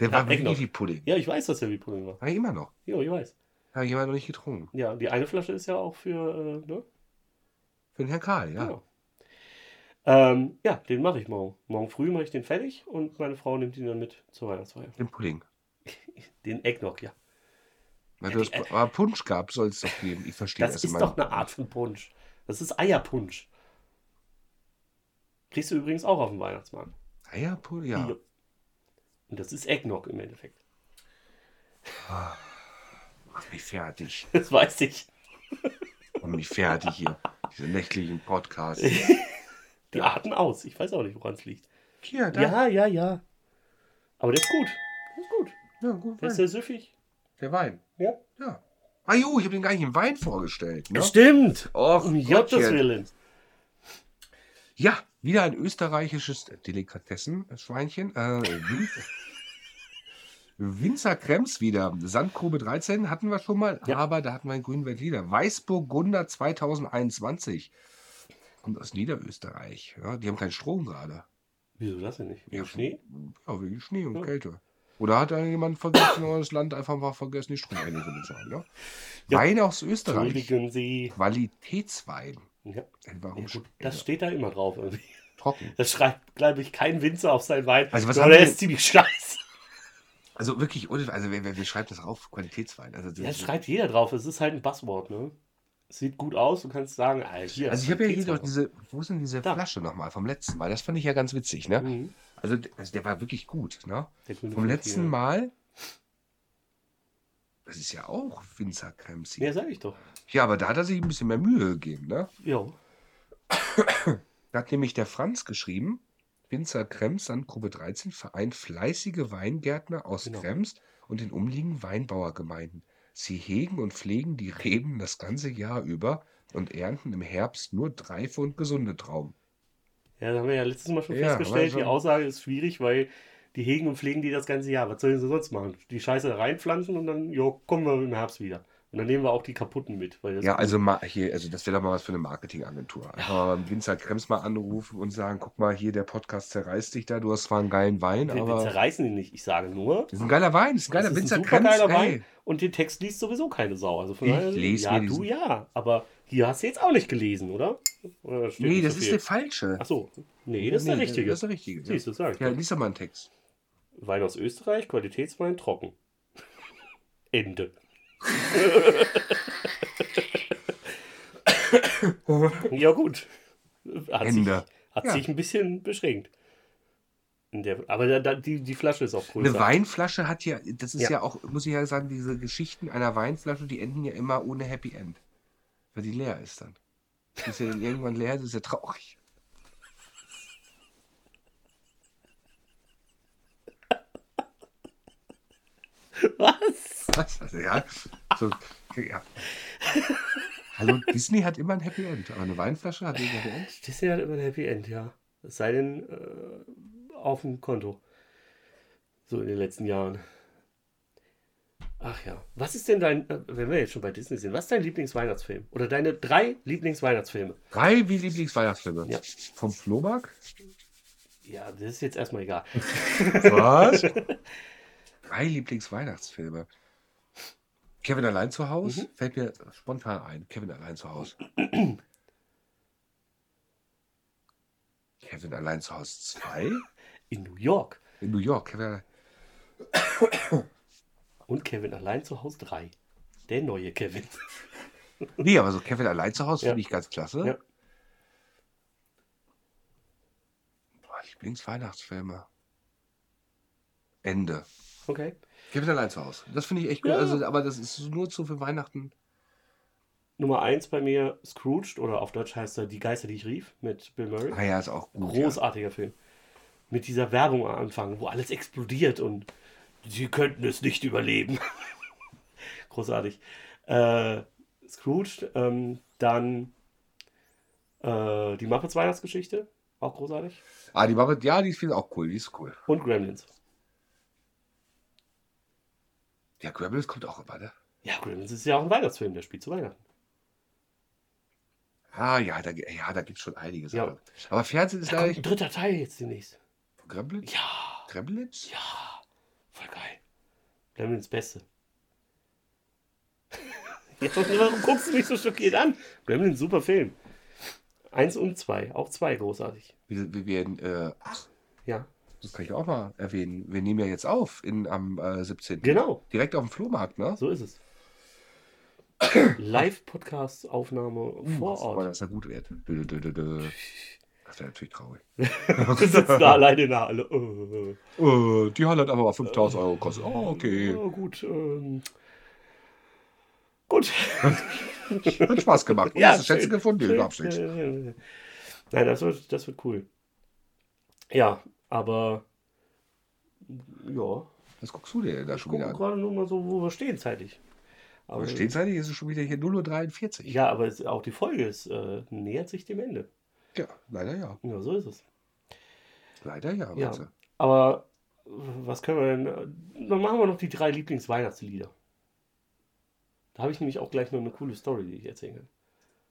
Der Ja, war wirklich wie Pudding. Ja, ich weiß, dass der wie Pudding war. Ich immer noch. Ja, ich weiß. Habe ich immer noch nicht getrunken. Ja, die eine Flasche ist ja auch für, äh, ne? Für den Herrn Karl, ja. Ja. Ähm, ja, den mache ich morgen. Morgen früh mache ich den fertig und meine Frau nimmt ihn dann mit zur Weihnachtsfeier. Den Pudding. Den Eggnog, ja. Weil du das, aber Punsch gab, soll es doch geben. Ich verstehe Das das, ist doch eine Art von Punsch. Das ist Eierpunsch. Kriegst du übrigens auch auf dem Weihnachtsmarkt. Eierpudding? Ja. Ja. Und das ist Eggnog im Endeffekt. Mach mich fertig. Das weiß ich. Mach mich fertig hier. Diese nächtlichen Podcasts. Die arten aus. Ich weiß auch nicht, woran es liegt. Hier, da. Ja, ja, ja. Aber der ist gut. Der ist gut. Ja, gut. Der ist sehr süffig. Der Wein. Ja. Ja. Ah jo, ich habe den gar nicht im Wein vorgestellt. Ne? Stimmt. Och, Um Gottes. Willen. Ja, wieder ein österreichisches Delikatessen-Schweinchen. Äh, Win Winzer Krems wieder. Sandgrube 13 hatten wir schon mal, Ja. aber da hatten wir einen grünen Veltliner. Weißburgunder 2021. Kommt aus Niederösterreich. Ja, die haben keinen Strom gerade. Wieso das denn nicht? Ja, Ja, Schnee? Ja, wegen Schnee und Ja. Kälte. Oder hat da jemand vergessen, oder das Land einfach mal vergessen, die Stromrechnung zu bezahlen. Ne? Ja. Wein aus Österreich. Entschuldigen Sie. Qualitätswein. Ja. Warum Ja, das steht da immer drauf irgendwie. trocken? Das schreibt, glaube ich, kein Winzer auf sein Wein. Also was aber haben der ist ziemlich scheiße. Also wirklich, also wer, wer, wer schreibt das auf? Qualitätswein. Also, das, Ja, das schreibt jeder drauf. Es ist halt ein Buzzword, ne? Sieht gut aus, du kannst sagen, ah, hier. also ich habe ja hier doch diese, wo ist denn diese Da. Flasche nochmal vom letzten Mal? Das fand ich ja ganz witzig, ne? Mhm. Also, also der war wirklich gut, ne? Vom letzten. Mal, das ist ja auch Winzerkrems hier. Ja, sag ich doch. Ja, aber da hat er sich ein bisschen mehr Mühe gegeben, ne? Jo. Da hat nämlich der Franz geschrieben, Winzer Krems, Sandgrube 13, vereint fleißige Weingärtner aus Genau. Krems und den umliegenden Weinbauergemeinden. Sie hegen und pflegen die Reben das ganze Jahr über und ernten im Herbst nur reife und gesunde Trauben. Ja, da haben wir ja letztes Mal schon Ja, festgestellt, aber die Aussage ist schwierig, weil die hegen und pflegen die das ganze Jahr. Was sollen sie sonst machen? Die Scheiße reinpflanzen und dann, jo, kommen wir im Herbst wieder. Und dann nehmen wir auch die kaputten mit. Das Ja, also hier, also das wäre doch mal was für eine Marketingagentur. Einfach mal beim Winzer Krems mal anrufen und sagen, guck mal hier, der Podcast zerreißt dich da, du hast zwar einen geilen Wein, wir, wir aber zerreißen ihn nicht. Ich sage nur, das ist ein geiler Wein, das ist ein geiler das Winzer Krems. geiler ey. Wein und den Text liest sowieso keine Sau. Also von Ich daher, lese ja, du ja, aber hier hast du jetzt auch nicht gelesen, oder? oder Nee, das so ist der falsche. Ach so, nee, das ist der Nee, richtige. Das ist der richtige. Siehst du, sag ich Ja, lies doch mal einen Text. Wein aus Österreich, Qualitätswein, trocken. Ende. ja, gut. Hat, Ende. Sich, hat Ja. sich ein bisschen beschränkt. Der, aber da, da, die, die Flasche ist auch Eine größer. Weinflasche hat ja, das ist ja. Ja. auch, muss ich ja sagen, diese Geschichten einer Weinflasche, die enden ja immer ohne Happy End. Weil die leer ist dann. Die ist ja dann irgendwann leer, das ist ja traurig. Was? Was? Also, ja. So, ja. Hallo, Disney hat immer ein Happy End, aber eine Weinflasche hat nicht ein Happy End. Disney hat immer ein Happy End, ja. Es sei denn äh, auf dem Konto. So in den letzten Jahren. Ach ja. Was ist denn dein, äh, wenn wir jetzt schon bei Disney sind, was ist dein Lieblingsweihnachtsfilm? Oder deine drei Lieblingsweihnachtsfilme? Drei wie Lieblingsweihnachtsfilme. Ja. Vom Flohmarkt? Ja, das ist jetzt erstmal egal. Was? Drei Lieblingsweihnachtsfilme. Kevin allein zu Hause? Mhm. Fällt mir spontan ein. Kevin allein zu Hause. Kevin allein zu Hause 2? In New York. In New York. Kevin allein. Und Kevin allein zu Hause 3. Der neue Kevin. Nee, aber so Kevin allein zu Hause Ja. finde ich ganz klasse. Ja. Lieblingsweihnachtsfilme. Ende. Okay. Kevin allein zu Hause. Das finde ich echt gut. Ja. Also, aber das ist nur zu für Weihnachten. Nummer 1 bei mir Scrooged oder auf Deutsch heißt er Die Geister, die ich rief mit Bill Murray. Ah ja, ist auch gut. Ja. Großartiger Film. Mit dieser Werbung am Anfang, wo alles explodiert und sie könnten es nicht überleben. Großartig. Äh, Scrooge, ähm, dann Äh, die Muppets Weihnachtsgeschichte, auch großartig. Ah, die Muppet, ja, die ist auch cool, die ist cool. Und Gremlins. Ja, Gremlins kommt auch immer, ne? Ja, Gremlins ist ja auch ein Weihnachtsfilm, der spielt zu Weihnachten. Ah, ja, da, ja, da gibt es schon einiges. Ja. Aber, Fernsehen ist Da kommt leider ein dritter Teil jetzt demnächst. Gremlins? Ja, Gremlins? ja. Gremlins Beste. Jetzt, warum guckst du mich so schockiert an? Gremlins, super Film. Eins und zwei, auch zwei großartig. Wir, wir werden, äh, ach, Ja, das kann ich auch mal erwähnen. Wir nehmen ja jetzt auf in, am äh, 17. genau, Direkt auf dem Flohmarkt, ne? so ist es. Live-Podcast-Aufnahme vor Aber Ort. das ist ja gut wert. Dö, dö, dö, dö. Das wäre natürlich traurig. Wir sitzen da alleine in der Halle. Äh, Äh, die Halle hat aber mal 5000 Euro gekostet. Oh, okay. Ja, gut. Ähm, gut. Hat Spaß gemacht. Wo Ja, hast du Schätze gefunden? Ja, ja, ja. Nein, das wird, das wird cool. Ja, aber ja, Was guckst du dir da ich schon wieder gucke an? gerade nur mal so, wo wir stehen zeitlich. Aber, Aber stehenzeitig ist es schon wieder hier 0.43 Uhr. Ja, aber es, auch die Folge ist, äh, nähert sich dem Ende. Ja, leider ja. Ja, so ist es. Leider ja. Ja. Aber was können wir denn? äh, Dann machen wir noch die drei Lieblingsweihnachtslieder. Da habe ich nämlich auch gleich noch eine coole Story, die ich erzählen kann.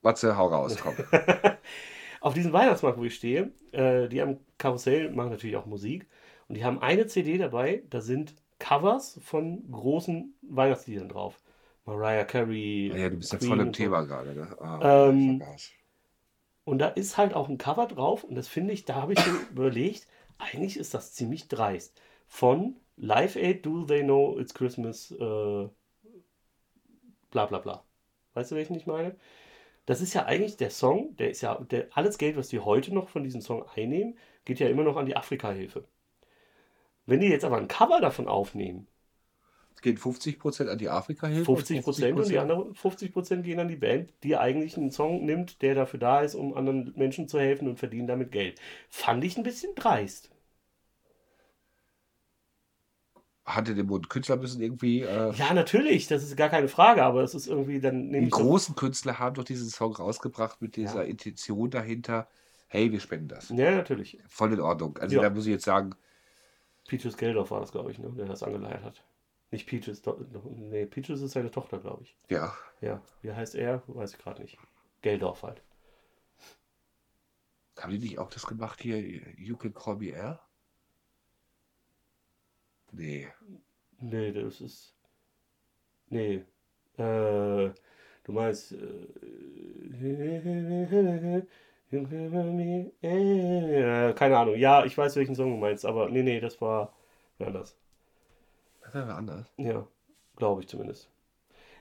Matze, hau raus, komm. Auf diesem Weihnachtsmarkt, wo ich stehe, äh, die am Karussell machen natürlich auch Musik. Und die haben eine CD dabei, da sind Covers von großen Weihnachtsliedern drauf. Mariah Carey. Ah Ja, du bist ja Queen voll im und so. Thema gerade. Ne? Ah, Ähm. Und da ist halt auch ein Cover drauf. Und das finde ich, da habe ich schon überlegt, eigentlich ist das ziemlich dreist. Von Live Aid, Do They Know It's Christmas, äh, bla bla bla. Weißt du, welchen ich meine? Das ist ja eigentlich der Song, der ist ja, der, alles Geld, was die heute noch von diesem Song einnehmen, geht ja immer noch an die Afrika-Hilfe. Wenn die jetzt aber ein Cover davon aufnehmen, Geht 50% an die Afrika-Hilfe. 50 Prozent und die anderen 50 Prozent gehen an die Band, die eigentlich einen Song nimmt, der dafür da ist, um anderen Menschen zu helfen und verdienen damit Geld. Fand ich ein bisschen dreist. Hatte den. Künstler müssen irgendwie. Äh, Ja, natürlich, das ist gar keine Frage, aber es ist irgendwie dann die großen Künstler haben doch diesen Song rausgebracht mit dieser Ja. Intention dahinter. Hey, wir spenden das. Ja, natürlich. Voll in Ordnung. Also Ja. da muss ich jetzt sagen, Peaches Geldorf war das, glaube ich, ne, der das angeleiert hat. Nicht Peaches, do, nee, Peaches ist seine Tochter, glaube ich. ja, Ja, wie heißt er? Weiß ich gerade nicht. Geldorf halt. haben die nicht auch das gemacht hier? You can call me Air? Nee. Nee, das ist. Nee. Äh, du meinst. Äh, keine Ahnung. Ja, ich weiß, welchen Song du meinst, aber nee, nee, das war anders. Das wäre anders. Ja, glaube ich zumindest.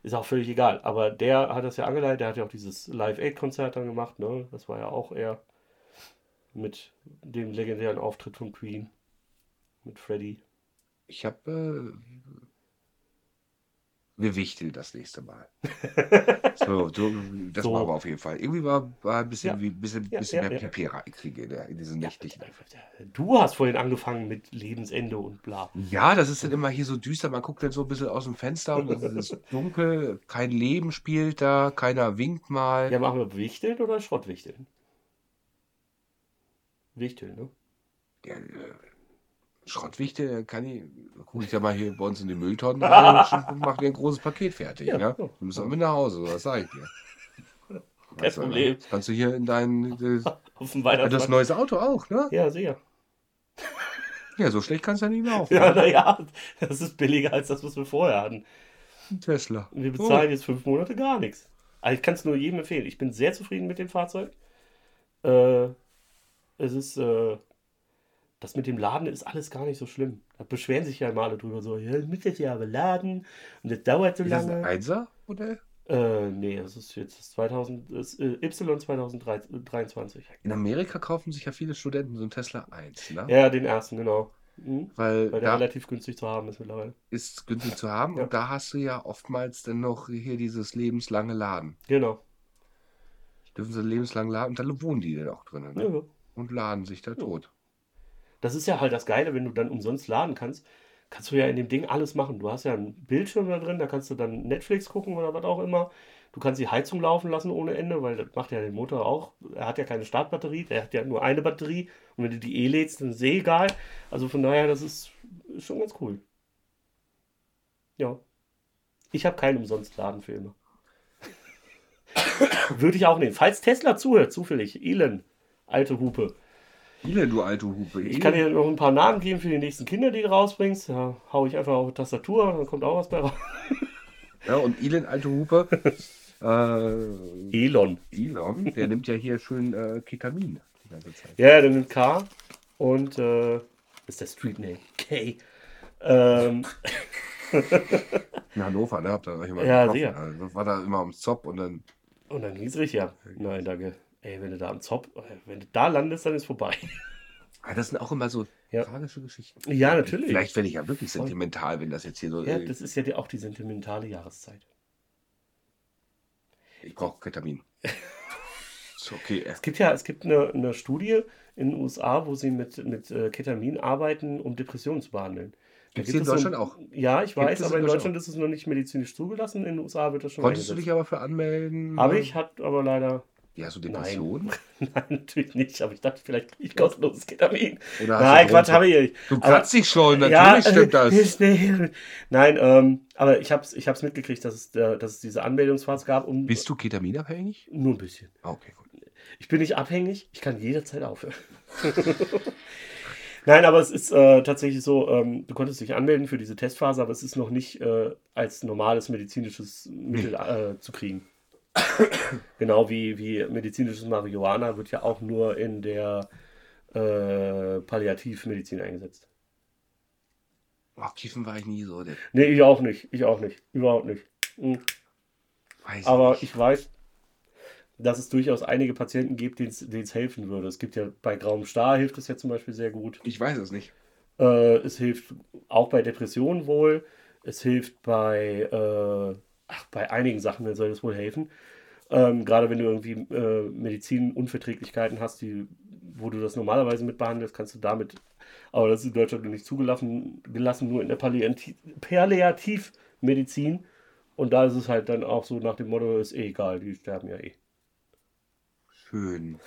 Ist auch völlig egal. Aber der hat das ja angeleitet, der hat ja auch dieses Live-Aid-Konzert dann gemacht, ne? Das war ja auch er mit dem legendären Auftritt von Queen. Mit Freddie. Ich habe. Äh, wir wichteln das nächste Mal. So, so das So. machen wir auf jeden Fall. Irgendwie war, war ein bisschen, Ja. wie, bisschen, Ja, bisschen ja, mehr ja. Pipi reinkriege in, in diesen nächtlichen. Du hast vorhin angefangen mit Lebensende und bla. Ja, das ist dann immer hier so düster. Man guckt dann so ein bisschen aus dem Fenster und es ist dunkel. Kein Leben spielt da. Keiner winkt mal. Ja, machen wir Wichteln oder Schrottwichteln? Wichteln, ne? Ja, Schrottwichte kann ich, gucke ich ja mal hier bei uns in die Mülltonnen rein und mache dir ein großes Paket fertig. Ja, ne? Du musst auch mit nach Hause, was sage ich dir. Kein du, Problem. Das kannst du hier in dein. Das, Auf dem das Weihnachtsmarkt. neues Auto auch, ne? Ja, sicher. Ja, so schlecht kannst du ja nicht laufen. Ja, naja, das ist billiger als das, was wir vorher hatten. Tesla. Und wir bezahlen jetzt fünf Monate gar nichts. Also ich kann es nur jedem empfehlen. Ich bin sehr zufrieden mit dem Fahrzeug. Äh, es ist, äh, das mit dem Laden ist alles gar nicht so schlimm. Da beschweren sich ja immer alle drüber so, ja, das müsst ihr ja aber laden und das dauert so Ist das ein lange. 1er-Modell? Äh, nee, das ist jetzt das 2000, das, äh, Y 2023. In Amerika kaufen sich ja viele Studenten so ein Tesla 1, ne? Ja, den ersten, genau. Mhm. Weil Weil der relativ günstig zu haben ist mittlerweile. ist günstig zu haben Ja. und da hast du ja oftmals dann noch hier dieses lebenslange Laden. Genau. Dürfen sie lebenslang laden und dann wohnen die dann auch drinnen Ja, ne? ja. und laden sich da tot. Das ist ja halt das Geile, wenn du dann umsonst laden kannst, kannst du ja in dem Ding alles machen. Du hast ja einen Bildschirm da drin, da kannst du dann Netflix gucken oder was auch immer. Du kannst die Heizung laufen lassen ohne Ende, weil das macht ja den Motor auch. Er hat ja keine Startbatterie, der hat ja nur eine Batterie. Und wenn du die eh lädst, dann ist eh egal. Also von daher, das ist, ist schon ganz cool. Ja. Ich habe keinen umsonst Ladenfilme. Würde ich auch nehmen. Falls Tesla zuhört, zufällig, Elon, alte Hupe. Elon, du alte Hupe. Ich kann dir noch ein paar Namen geben für die nächsten Kinder, die du rausbringst. Da hau ich einfach auf die Tastatur, dann kommt auch was bei raus. Ja, und Elon, alte Hupe. äh, Elon. Elon, der nimmt ja hier schön äh, Ketamin. Ja, der nimmt K und äh, ist der Street Name. K. Ähm, In Hannover, ne? Habt ihr euch immer Ja, getroffen. sicher. Also, war da immer am Zop und dann. und dann hieß richtig, ja. Nein, danke. Ey, wenn du da am Zopf, äh, wenn du da landest, dann ist vorbei. Ah, das sind auch immer so Ja. tragische Geschichten. Ja, natürlich. Vielleicht werde ich ja wirklich sentimental, wenn das jetzt hier so. Ja, äh, das ist ja die, auch die sentimentale Jahreszeit. ich brauche Ketamin. ist okay. Es gibt ja, es gibt eine, eine Studie in den USA, wo sie mit, mit äh, Ketamin arbeiten, um Depressionen zu behandeln. Gibt hier in es so- Deutschland auch? Ja, ich weiß, es aber in Deutschland Deutschland ist es noch nicht medizinisch zugelassen. In den USA wird das schon Konntest du dich aber für anmelden? Habe ich, hat aber leider. Ja, so Depression? Nein, natürlich nicht. Aber ich dachte, vielleicht kriege ich kostenloses Ketamin. Oder hast Nein, du Quatsch, habe ich nicht. Du kratzt dich schon, natürlich stimmt das. ist nicht- Nein, ähm, aber ich habe es ich hab's mitgekriegt, dass es, äh, dass es diese Anmeldungsphase gab. Um, Bist du ketaminabhängig? Nur ein bisschen. Ah, Okay, gut. Ich bin nicht abhängig, ich kann jederzeit aufhören. Nein, aber es ist äh, tatsächlich so, ähm, du konntest dich anmelden für diese Testphase, aber es ist noch nicht äh, als normales medizinisches Mittel äh, zu kriegen. genau wie, wie medizinisches Marihuana wird ja auch nur in der äh, Palliativmedizin eingesetzt. Oh, Kiffen war ich nie so. Der, Nee, ich auch nicht. Ich auch nicht. Überhaupt nicht. Mhm. weiß Aber nicht. ich weiß, dass es durchaus einige Patienten gibt, denen es helfen würde. Es gibt ja bei Grauem Star hilft es ja zum Beispiel sehr gut. ich weiß es nicht. Äh, es hilft auch bei Depressionen wohl. Es hilft bei, äh, ach, bei einigen Sachen soll es wohl helfen. Ähm, gerade wenn du irgendwie äh, Medizinunverträglichkeiten hast, die, wo du das normalerweise mit behandelst, kannst du damit, aber das ist in Deutschland nicht zugelassen, gelassen, nur in der Palliativ- Palliativmedizin. Und da ist es halt dann auch so nach dem Motto, ist eh egal, die sterben ja eh. Schön.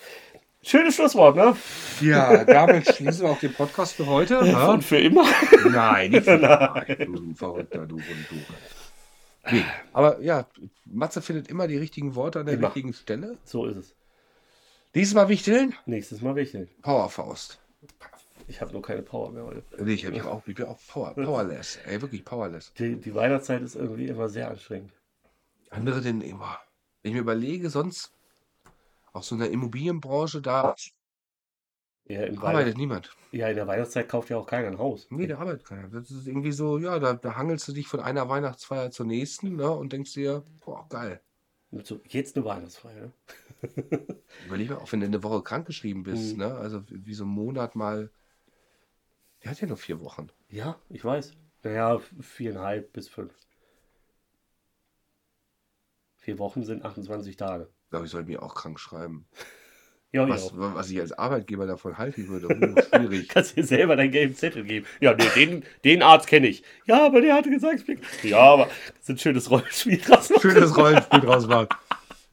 Schönes Schlusswort, ne? Ja, damit schließen wir auch den Podcast für heute. Ja? Und für immer. Nein, nicht für Nein. Du, du Verrückter, du und du. Nee, aber ja, Matze findet immer die richtigen Worte an der Immer. richtigen Stelle. So ist es. Nächstes Mal wichteln, Nächstes Mal wichteln. Powerfaust. Ich habe nur keine Power mehr heute. Nee, ich, hab, ich, hab auch, ich bin auch power, powerless. Ey, wirklich powerless. Die, die Weihnachtszeit ist irgendwie immer sehr anstrengend. Andere denn immer. Wenn ich mir überlege, sonst auch so in der Immobilienbranche, da Ja, arbeitet niemand. ja, in der Weihnachtszeit kauft ja auch keiner ein Haus. Nee, da arbeitet keiner. Das ist irgendwie so, ja, da, da hangelst du dich von einer Weihnachtsfeier zur nächsten ne, und denkst dir, boah, geil. So, jetzt eine Weihnachtsfeier. Ne? Überleg mal, auch wenn du eine Woche krankgeschrieben bist, Mhm. ne? Also wie so ein Monat mal. Der hat ja nur vier Wochen. Ja, ich weiß. Naja, viereinhalb bis fünf. Vier Wochen sind 28 Tage. Ich glaube, ich soll mir auch krank schreiben. Ja, Was, ja. was ich als Arbeitgeber davon halten würde, uh, schwierig. Kannst dir selber deinen gelben Zettel geben. Ja, nee, den, den Arzt kenne ich. Ja, aber der hatte gesagt, ja, aber das ist ein schönes Rollenspiel draus. machen. Schönes Rollenspiel draus machen.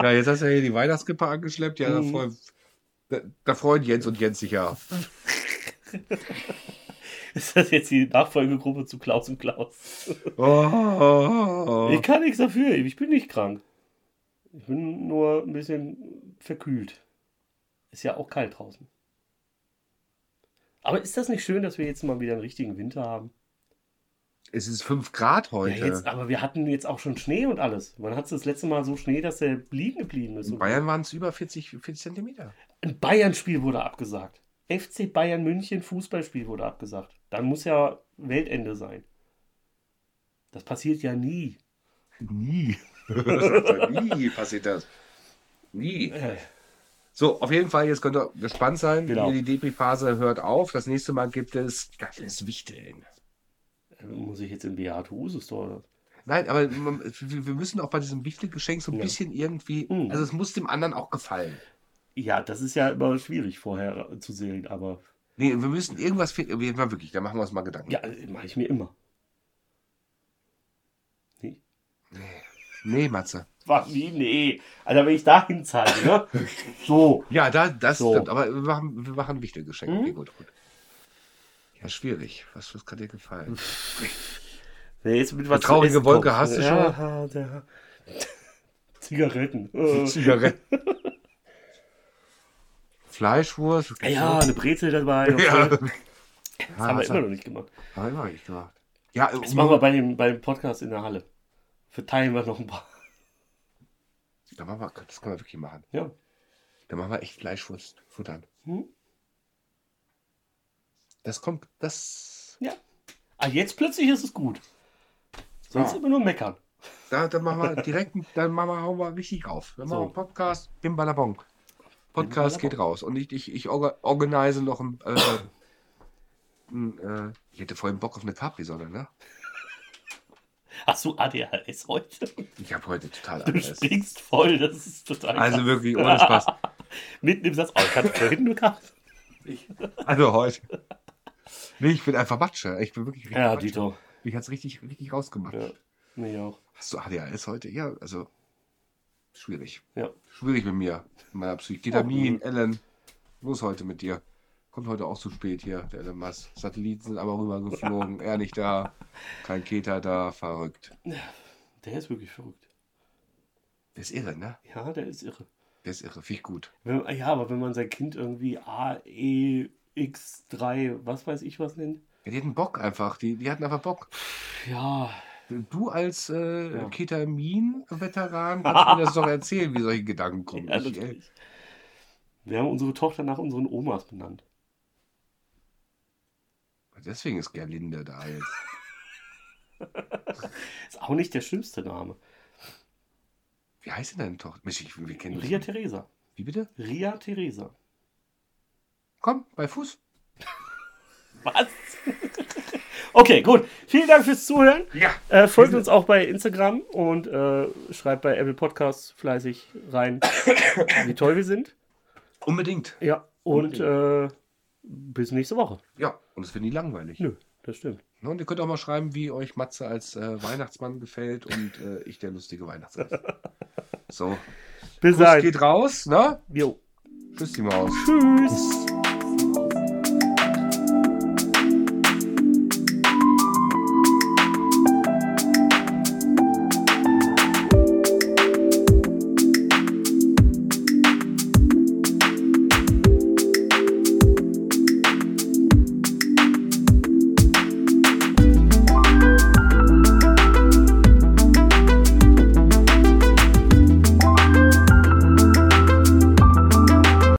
Ja, jetzt hast du ja hier die Weihnachtskippe angeschleppt. Ja, da, Mhm. freuen, da, da freuen Jens und Jens sich ja. Ist das jetzt die Nachfolgegruppe zu Klaus und Klaus? Oh, Ich kann nichts dafür. Ich bin nicht krank. Ich bin nur ein bisschen verkühlt. Ist ja auch kalt draußen. Aber ist das nicht schön, dass wir jetzt mal wieder einen richtigen Winter haben? Es ist 5 Grad heute. Ja, jetzt, aber wir hatten jetzt auch schon Schnee und alles. Wann hat es das letzte Mal so Schnee, dass der liegen geblieben ist? In Bayern waren es über 40, 40 Zentimeter. Ein Bayern-Spiel wurde abgesagt. FC Bayern München Fußballspiel wurde abgesagt. Dann muss ja Weltende sein. Das passiert ja nie. Nie. Nie passiert das. Nie. Äh, So, auf jeden Fall, jetzt könnt ihr gespannt sein. Genau. Die Depri-Phase hört auf. Das nächste Mal gibt es geiles Wichteln. muss ich jetzt in Beate Usus Store? Nein, aber man- wir müssen auch bei diesem Wichtelgeschenk so ein Ja. bisschen irgendwie, Mhm. also es muss dem anderen auch gefallen. Ja, das ist ja immer schwierig vorher zu sehen, aber Nee, wir müssen irgendwas finden. Wir- wirklich, da machen wir uns mal Gedanken. ja, mache ich mir immer. Nee. Nee, Matze. Nee. Alter, wenn ich da hinzeige, ne? So. Ja, da, das So. stimmt. Aber wir machen, wir machen wichtige Geschenke. Mhm. Okay, gut, gut. Ja, schwierig. Was, was kann dir gefallen? Nee, jetzt mit was traurige Wolke hast du ja, Der... Zigaretten. Äh. Zigaretten. Fleischwurst. Ja, eine Brezel dabei. noch Ja. Das Das haben wir immer noch nicht gemacht. Haben wir immer nicht gemacht. Ja, Das machen wir bei dem, bei dem Podcast in der Halle. Verteilen wir noch ein paar. Da machen wir, das können wir wirklich machen. Ja. Da machen wir echt Fleischwurst futtern. Hm? Das kommt, das. Ja. Ah, jetzt plötzlich ist es gut. Sonst Ja. immer nur meckern. Da, dann machen wir direkt, dann machen wir, hauen wir richtig rauf. Dann machen So. wir einen Podcast, bim balabong. Podcast geht raus. Und ich, ich, ich orga- organise noch ein, äh, ein äh, ich hätte vorhin Bock auf eine Capri-Sonne, ne? Hast du ADHS heute? Ich habe heute total Du alles. springst voll, das ist total Also krass. wirklich, ohne Spaß. Mitten im Satz. Oh, ich hatte vorhin nur gehabt. Also heute. Nee, ich bin einfach Matsche. Ich bin wirklich richtig Ja, Matsche. Dito. Mich hat's richtig, richtig rausgemacht. Ja, mir auch. Hast du ADHS heute? Ja, also schwierig. Ja. Schwierig mit mir. Mit meiner Psyche. Ketamin, Ellen. Los heute mit dir. Kommt heute auch zu spät hier, der Elon Musk. Satelliten sind aber rübergeflogen. er nicht da. Kein Keter da. Verrückt. Der ist wirklich verrückt. Der ist irre, ne? Ja, der ist irre. Der ist irre. Ich gut. Wenn, ja, aber wenn man sein Kind irgendwie AEX3, was weiß ich was nennt. Ja, die hatten Bock einfach. Die, die hatten einfach Bock. Ja, Du als äh, Ja. Ketamin-Veteran kannst mir das doch erzählen, wie solche Gedanken kommen. ja Ich, äh. Wir haben unsere Tochter nach unseren Omas benannt. Deswegen ist Gerlinde da jetzt. Ist auch nicht der schlimmste Name. Wie heißt denn deine Tochter? Ich, wir kennen Ria das. Theresa. Wie bitte? Ria Theresa. Komm, bei Fuß. Was? okay, gut. Vielen Dank fürs Zuhören. Ja. Äh, folgt uns auch bei Instagram und äh, schreibt bei Apple Podcasts fleißig rein, wie toll wir sind. Unbedingt. Ja, und äh, bis nächste Woche. Ja, und es wird nie langweilig. Nö, das stimmt. Und ihr könnt auch mal schreiben, wie euch Matze als äh, Weihnachtsmann gefällt und äh, ich der lustige Weihnachtsmann. So, Bis Kuss dann. geht raus, ne? Jo. Tschüss, die Maus. Tschüss.